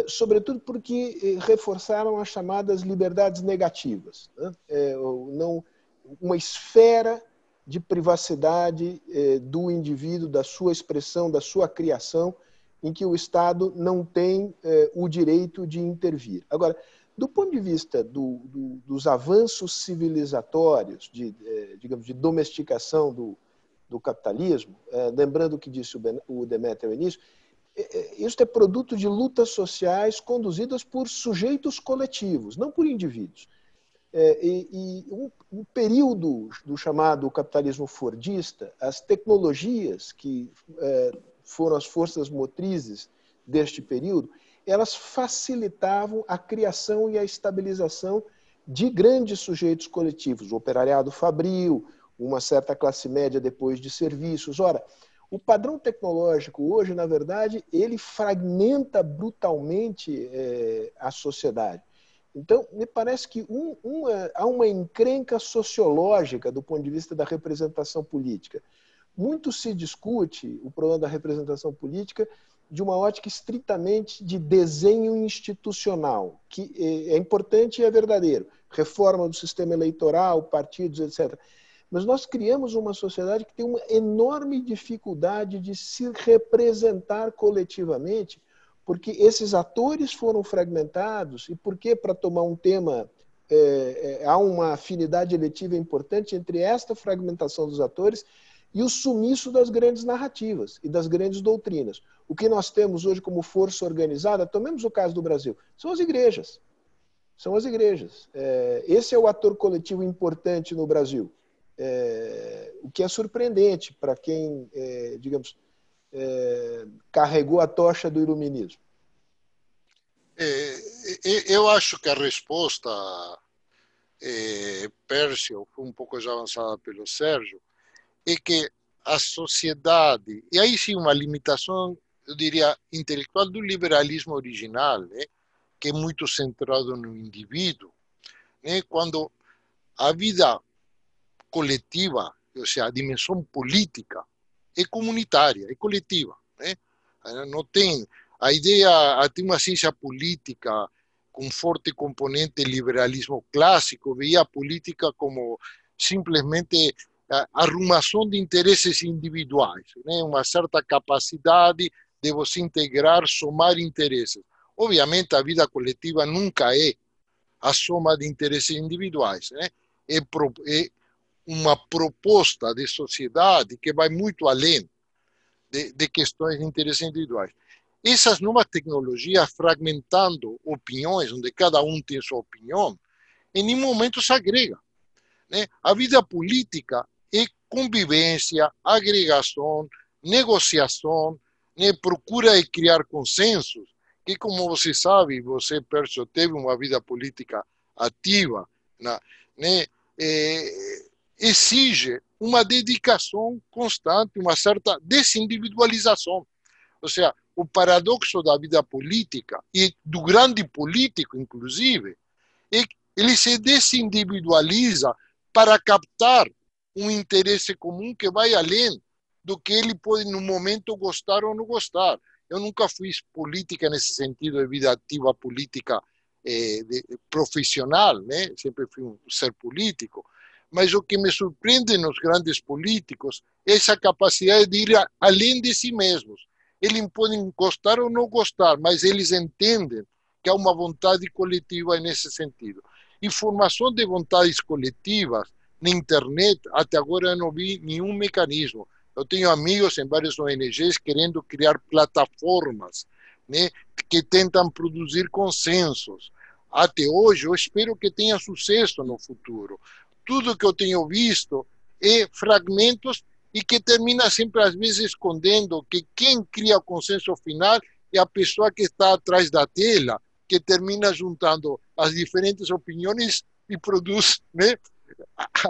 sobretudo porque reforçaram as chamadas liberdades negativas, né? Não uma esfera de privacidade eh, do indivíduo, da sua expressão, da sua criação, em que o Estado não tem eh, o direito de intervir. Agora, do ponto de vista do, do, dos avanços civilizatórios, de, eh, digamos, de domesticação do, do capitalismo, lembrando o que disse o Demetrio ao início, isso é produto de lutas sociais conduzidas por sujeitos coletivos, não por indivíduos. É, e, e um, um, período do chamado capitalismo fordista, as tecnologias que é, foram as forças motrizes deste período, elas facilitavam a criação e a estabilização de grandes sujeitos coletivos, o operariado fabril, uma certa classe média depois de serviços. Ora, o padrão tecnológico hoje, na verdade, ele fragmenta brutalmente é, a sociedade. Então, me parece que um, um, há uma encrenca sociológica do ponto de vista da representação política. Muito se discute o problema da representação política de uma ótica estritamente de desenho institucional, que é, é importante e é verdadeiro. Reforma do sistema eleitoral, partidos, etc. Mas nós criamos uma sociedade que tem uma enorme dificuldade de se representar coletivamente porque esses atores foram fragmentados e porque, para tomar um tema, é, é, há uma afinidade eletiva importante entre esta fragmentação dos atores e o sumiço das grandes narrativas e das grandes doutrinas. O que nós temos hoje como força organizada, tomemos o caso do Brasil, são as igrejas. São as igrejas. É, esse é o ator coletivo importante no Brasil. É, o que é surpreendente para quem, é, digamos, é, carregou a tocha do iluminismo? É, eu acho que a resposta, é, Pércio, um pouco já avançada pelo Sérgio, é que a sociedade, e aí sim uma limitação, eu diria, intelectual do liberalismo original, né, que é muito centrado no indivíduo, né, quando a vida coletiva, ou seja, a dimensão política, é comunitária, é coletiva. Né? Não tem a ideia, tem uma ciência política com forte componente liberalismo clássico, veia a política como simplesmente a arrumação de interesses individuais, né? uma certa capacidade de você integrar, somar interesses. Obviamente, a vida coletiva nunca é a soma de interesses individuais, né? é uma proposta de sociedade que vai muito além de, de questões de interesses individuais. Essas novas tecnologias fragmentando opiniões, onde cada um tem sua opinião, em nenhum momento se agrega. Né? A vida política é convivência, agregação, negociação, né? procura de criar consensos, que como você sabe, você, Perso, teve uma vida política ativa, né, é, exige uma dedicação constante, uma certa desindividualização. Ou seja, o paradoxo da vida política e do grande político, inclusive, é que ele se desindividualiza para captar um interesse comum que vai além do que ele pode, no momento, gostar ou não gostar. Eu nunca fiz política nesse sentido de vida ativa política eh, de, profissional, né? sempre fui um ser político. Mas o que me surpreende nos grandes políticos é essa capacidade de ir além de si mesmos. Eles podem gostar ou não gostar, mas eles entendem que há uma vontade coletiva nesse sentido. E formação de vontades coletivas na internet, até agora eu não vi nenhum mecanismo. Eu tenho amigos em várias ONGs querendo criar plataformas né, que tentam produzir consensos. Até hoje, eu espero que tenha sucesso no futuro. Tudo que eu tenho visto é fragmentos e que termina sempre, às vezes, escondendo que quem cria o consenso final é a pessoa que está atrás da tela, que termina juntando as diferentes opiniões e produz né,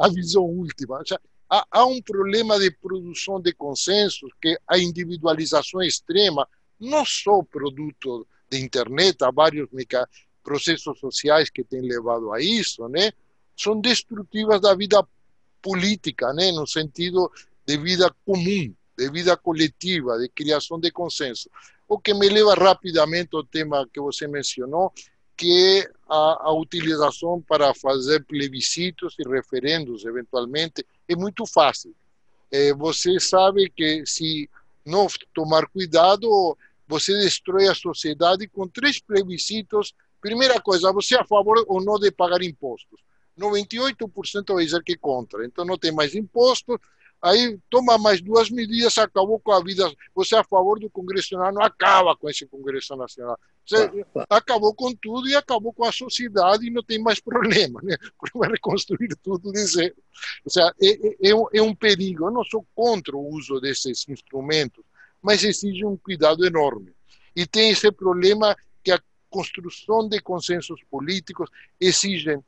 a visão última. Há, há um problema de produção de consensos, que a individualização extrema, não só produto da internet, há vários processos sociais que têm levado a isso, né? São destrutivas da vida política, no sentido de vida comum, de vida coletiva, de criação de consenso. O que me leva rapidamente ao tema que você mencionou, que a, a utilização para fazer plebiscitos e referendos, eventualmente, é muito fácil. É, você sabe que se não tomar cuidado, você destrói a sociedade com três plebiscitos. Primeira coisa, você é a favor ou não de pagar impostos? 98% vai dizer que é contra. Então não tem mais imposto, Aí toma mais duas medidas, acabou com a vida. Você é a favor do Congresso Nacional, não acaba com esse Congresso Nacional. Você acabou com tudo e acabou com a sociedade e não tem mais problema, né? Porque vai reconstruir tudo de zero. Ou seja, é, é, é, um, é um perigo. Eu não sou contra o uso desses instrumentos, mas exige um cuidado enorme. E tem esse problema que a construção de consensos políticos exige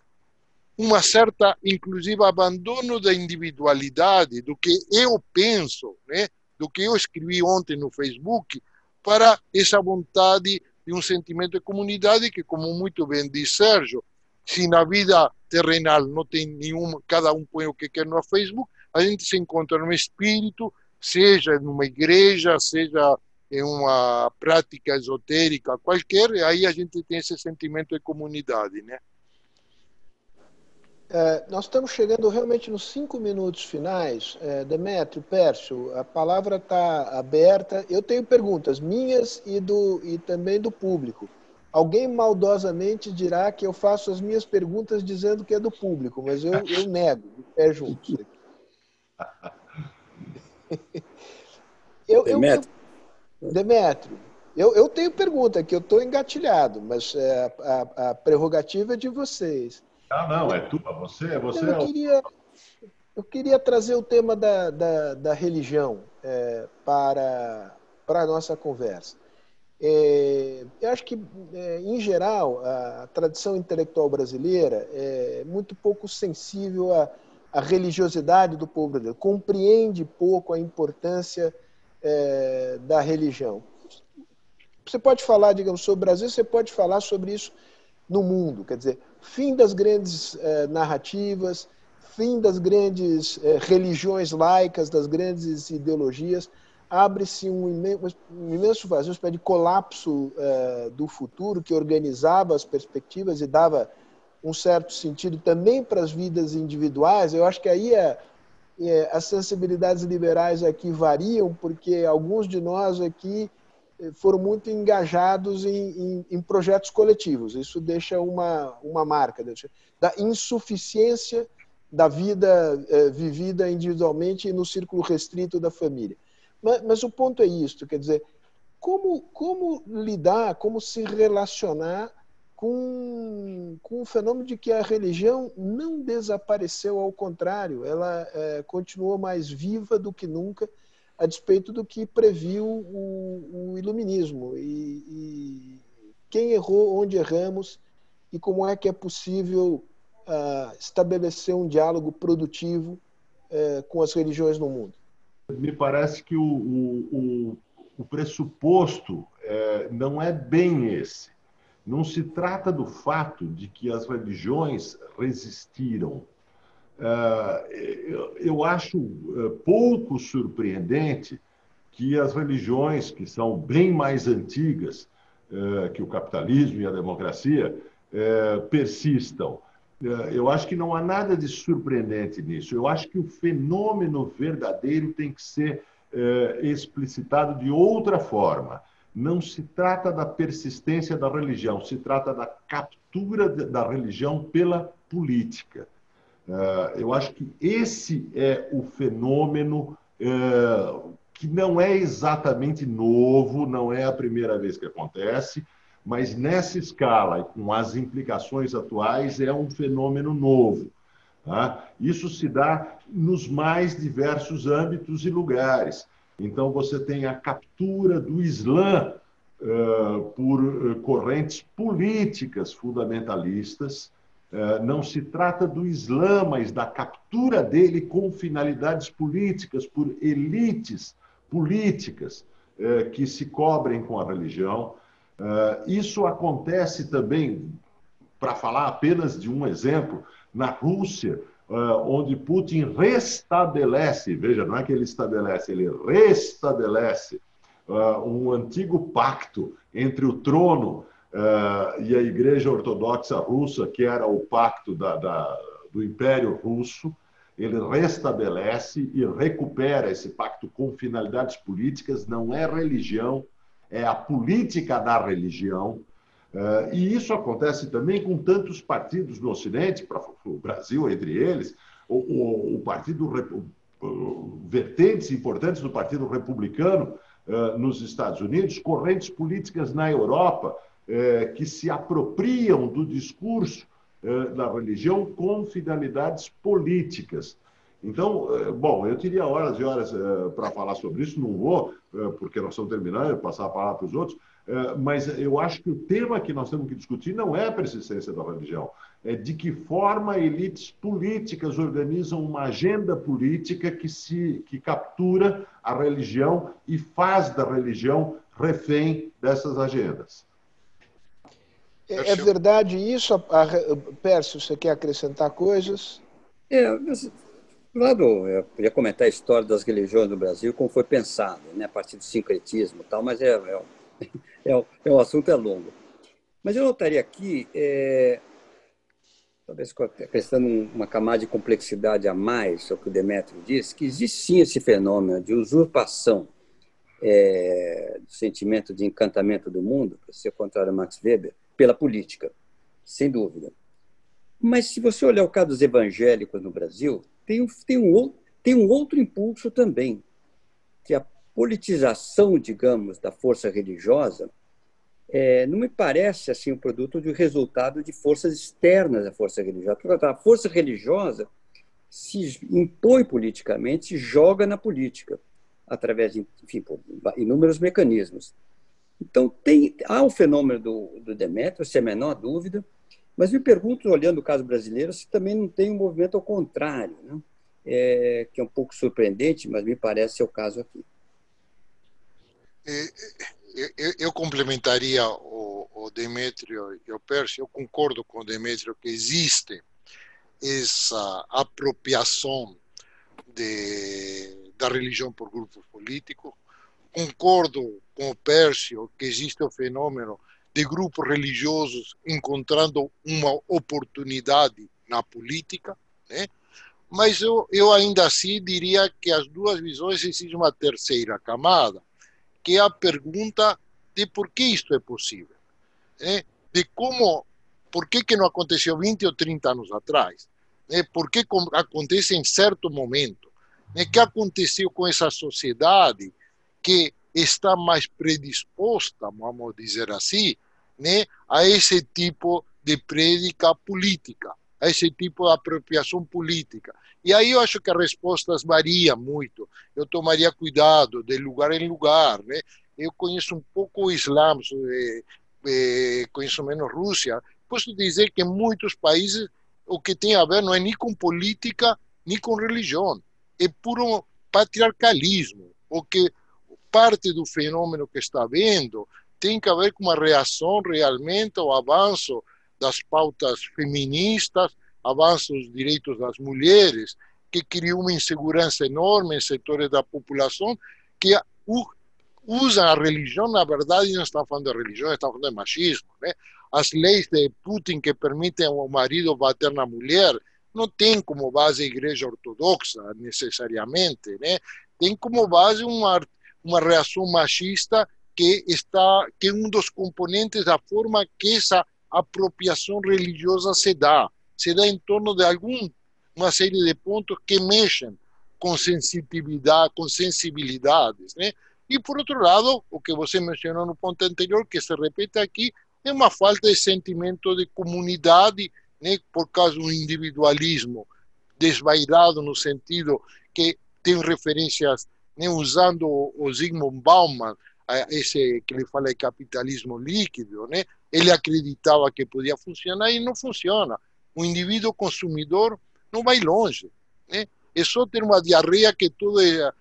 uma certa, inclusive, abandono da individualidade, do que eu penso, né? do que eu escrevi ontem no Facebook, para essa vontade de um sentimento de comunidade que, como muito bem diz Sérgio, se na vida terrenal não tem nenhum, cada um põe o que quer no Facebook, a gente se encontra no espírito, seja numa igreja, seja em uma prática esotérica qualquer, e aí a gente tem esse sentimento de comunidade, né? É, nós estamos chegando realmente nos cinco minutos finais. É, Demetrio, Pércio, a palavra está aberta. Eu tenho perguntas minhas e, do, e também do público. Alguém maldosamente dirá que eu faço as minhas perguntas dizendo que é do público, mas eu, eu nego, de pé juntos. eu, Demetrio. Eu, Demetrio, eu, eu tenho pergunta, que eu estou engatilhado, mas é, a, a prerrogativa é de vocês. Ah, não, é tua, você, é você. Eu, é queria, eu queria trazer o tema da, da, da religião é, para, para a nossa conversa. É, eu acho que, é, em geral, a tradição intelectual brasileira é muito pouco sensível à, à religiosidade do povo brasileiro, compreende pouco a importância é, da religião. Você pode falar, digamos, sobre o Brasil, você pode falar sobre isso no mundo. Quer dizer, fim das grandes eh, narrativas, fim das grandes eh, religiões laicas, das grandes ideologias, abre-se um, um, imenso vazio, uma espécie de colapso eh, do futuro que organizava as perspectivas e dava um certo sentido também para as vidas individuais. Eu acho que aí é, é, as sensibilidades liberais aqui variam, porque alguns de nós aqui foram muito engajados em, em, em, projetos coletivos. Isso deixa uma, uma marca deixa, da insuficiência da vida é, vivida individualmente no círculo restrito da família. Mas, mas, o ponto é isto, quer dizer, como, como lidar, como se relacionar com, com o fenômeno de que a religião não desapareceu, ao contrário, ela é, continuou mais viva do que nunca, a despeito do que previu o, o iluminismo. E, e, quem errou, onde erramos, e como é que é possível uh, estabelecer um diálogo produtivo uh, com as religiões no mundo? Me parece que o, o, o pressuposto é, não é bem esse. Não se trata do fato de que as religiões resistiram. É, eu acho é, pouco surpreendente que as religiões, que são bem mais antigas é, que o capitalismo e a democracia, persistam. Eu acho que não há nada de surpreendente nisso. Eu acho que o fenômeno verdadeiro tem que ser explicitado de outra forma não se trata da persistência da religião, se trata da captura da religião pela política. É, eu acho que esse é o fenômeno é, que não é exatamente novo, não é a primeira vez que acontece, mas nessa escala com as implicações atuais é um fenômeno novo. Tá? Isso se dá nos mais diversos âmbitos e lugares. Então, você tem a captura do Islã uh, por uh, correntes políticas fundamentalistas. Uh, não se trata do Islã, mas da captura dele com finalidades políticas, por elites políticas que se cobrem com a religião. isso acontece também, para falar apenas de um exemplo, na Rússia, onde Putin restabelece, veja, não é que ele estabelece, ele restabelece um antigo pacto entre o trono uh, e a Igreja Ortodoxa Russa, que era o pacto da, da, do Império Russo. Ele restabelece e recupera esse pacto com finalidades políticas, não é religião, é a política da religião. Uh, e isso acontece também com tantos partidos no Ocidente, para o Brasil entre eles, o, o, o partido, vertentes importantes do Partido Republicano uh, nos Estados Unidos, correntes políticas na Europa uh, que se apropriam do discurso da religião com finalidades políticas. Então, bom, eu teria horas e horas para falar sobre isso, não vou, porque nós estamos terminando, passar a palavra para os outros, é, mas eu acho que o tema que nós temos que discutir não é a persistência da religião, é de que forma elites políticas organizam uma agenda política que se que captura a religião e faz da religião refém dessas agendas. É, é verdade isso, Pércio? Você quer acrescentar coisas? É, Lado, eu podia comentar a história das religiões no Brasil, como foi pensado, né, a partir do sincretismo e tal, mas é, é é, é um assunto é longo. Mas eu notaria aqui, é, talvez acrescentando uma camada de complexidade a mais sobre o que o Demetrio disse, que existe sim esse fenômeno de usurpação é, do sentimento de encantamento do mundo, para ser contrário a Max Weber, pela política, sem dúvida. Mas se você olhar o caso dos evangélicos no Brasil, tem um, tem um, tem um outro impulso também, que a politização, digamos, da força religiosa é, não me parece assim o produto de resultado de forças externas à força religiosa. A força religiosa se impõe politicamente, se joga na política através de enfim, inúmeros mecanismos. Então tem há o fenômeno do, do Demétrio, sem a menor dúvida, mas me pergunto, olhando o caso brasileiro, se também não tem um movimento ao contrário, né? é, que é um pouco surpreendente, mas me parece ser o caso aqui. Eu, eu complementaria o, o Demetrio e o Pércio, eu concordo com o Demetrio que existe essa apropriação de, da religião por grupos políticos. Concordo com o Pércio que existe o fenômeno de grupos religiosos encontrando uma oportunidade na política, né? mas eu, eu ainda assim diria que as duas visões existem uma terceira camada, que é a pergunta de por que isto é possível, né? de como, por que, que não aconteceu 20 ou 30 anos atrás, né? por que acontece em certo momento, né? que aconteceu com essa sociedade que está mais predisposta, vamos dizer assim, né? a esse tipo de prédica política, a esse tipo de apropriação política. E aí eu acho que as respostas variam muito. Eu tomaria cuidado de lugar em lugar, né? Eu conheço um pouco o Islã, é, é, conheço menos Rússia, posso dizer que em muitos países o que tem a ver não é nem com política, nem com religião. É puro patriarcalismo. O que parte do fenômeno que está vendo tem que ver com uma reação realmente ao avanço das pautas feministas, avanço dos direitos das mulheres, que criou uma insegurança enorme em setores da população que usam a religião, na verdade, não estão falando de religião, estão falando de machismo. Né? As leis de Putin que permitem ao marido bater na mulher não tem como base a igreja ortodoxa, necessariamente. Né? Tem como base uma, uma reação machista que está que é um dos componentes da forma que essa apropriação religiosa se dá. Se dá em torno de algum uma série de pontos que mexem com sensibilidade, com sensibilidades, né? E por outro lado, o que você mencionou no ponto anterior, que se repete aqui, é uma falta de sentimento de comunidade, né? Por causa do individualismo desvairado no sentido que tem referências, né? Usando o Zygmunt Bauman, esse que fala de capitalismo líquido, né? Ele acreditava que podia funcionar e não funciona. O indivíduo consumidor não vai longe. Né? É só ter uma diarreia que todas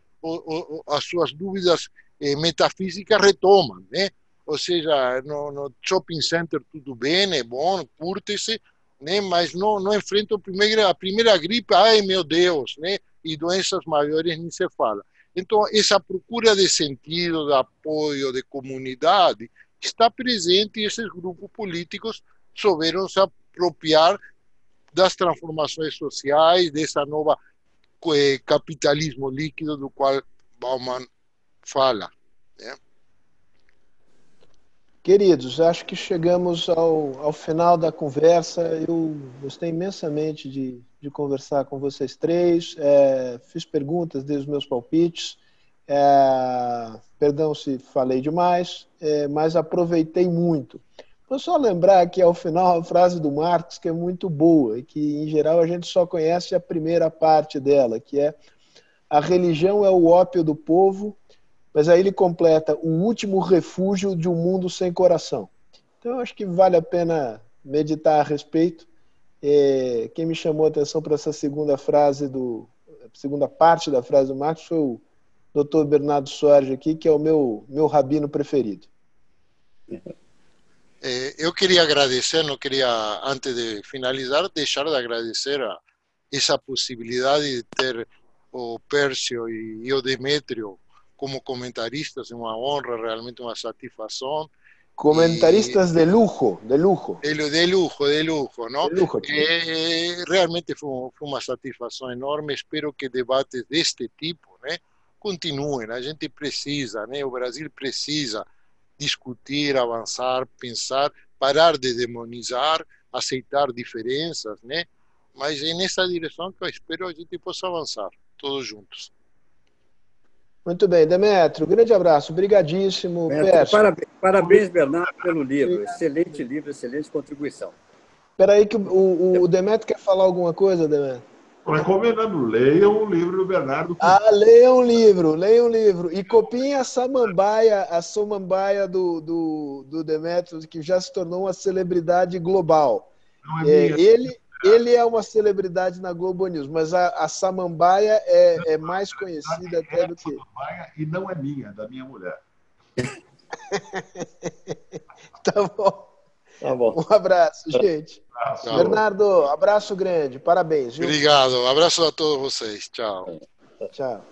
as suas dúvidas eh, metafísicas retomam. Né? Ou seja, no, no, shopping center tudo bem, é bom, curte-se, né? mas não, não enfrenta a primeira, a primeira gripe, ai meu Deus, né? e doenças maiores nem se fala. Então, essa procura de sentido, de apoio, de comunidade, está presente e esses grupos políticos souberam se apropriar das transformações sociais, dessa nova eh, capitalismo líquido do qual Bauman fala. Né? Queridos, acho que chegamos ao, ao final da conversa. Eu gostei imensamente de, de conversar com vocês três. É, fiz perguntas, dei os meus palpites. É, perdão se falei demais, é, mas aproveitei muito. Vou só lembrar aqui ao final a frase do Marx, que é muito boa, e que em geral a gente só conhece a primeira parte dela, que é a religião é o ópio do povo, mas aí ele completa o último refúgio de um mundo sem coração. Então acho que vale a pena meditar a respeito. É, quem me chamou a atenção para essa segunda frase do segunda parte da frase do Marx foi o Dr. Bernardo Soares aqui, que é o meu meu rabino preferido. Eh, eu queria agradecer, não queria, antes de finalizar, deixar de agradecer a essa possibilidade de ter o Pércio e, e o Demétrio como comentaristas, é uma honra, realmente uma satisfação. Comentaristas de lujo, de lujo. De, de lujo, de lujo, ¿no? De lujo, eh, realmente foi, foi, uma satisfação enorme. Espero que debates deste tipo né, continuem. A gente precisa, né, o Brasil precisa discutir, avançar, pensar, parar de demonizar, aceitar diferenças, né? Mas é nessa direção que eu espero a gente possa avançar, todos juntos. Muito bem, Demetrio, grande abraço, brigadíssimo. Parabéns, parabéns, Bernardo, pelo livro. Excelente livro, excelente contribuição. Espera aí que o, o, o Demetrio quer falar alguma coisa, Demetrio? Recomendando, leiam o livro do Bernardo. Ah, leiam o livro, leiam o livro. E copiem a samambaia, a samambaia do, do, do Demetrius, que já se tornou uma celebridade global. É é, ele, ele é uma celebridade na Globo News, mas a, a samambaia é, é mais conhecida até é do que. E não é minha, é da minha mulher. tá bom. Tá bom. Um abraço, gente. Abraço. Bernardo, abraço grande. Parabéns. Viu? Obrigado. Um abraço a todos vocês. Tchau. Tchau.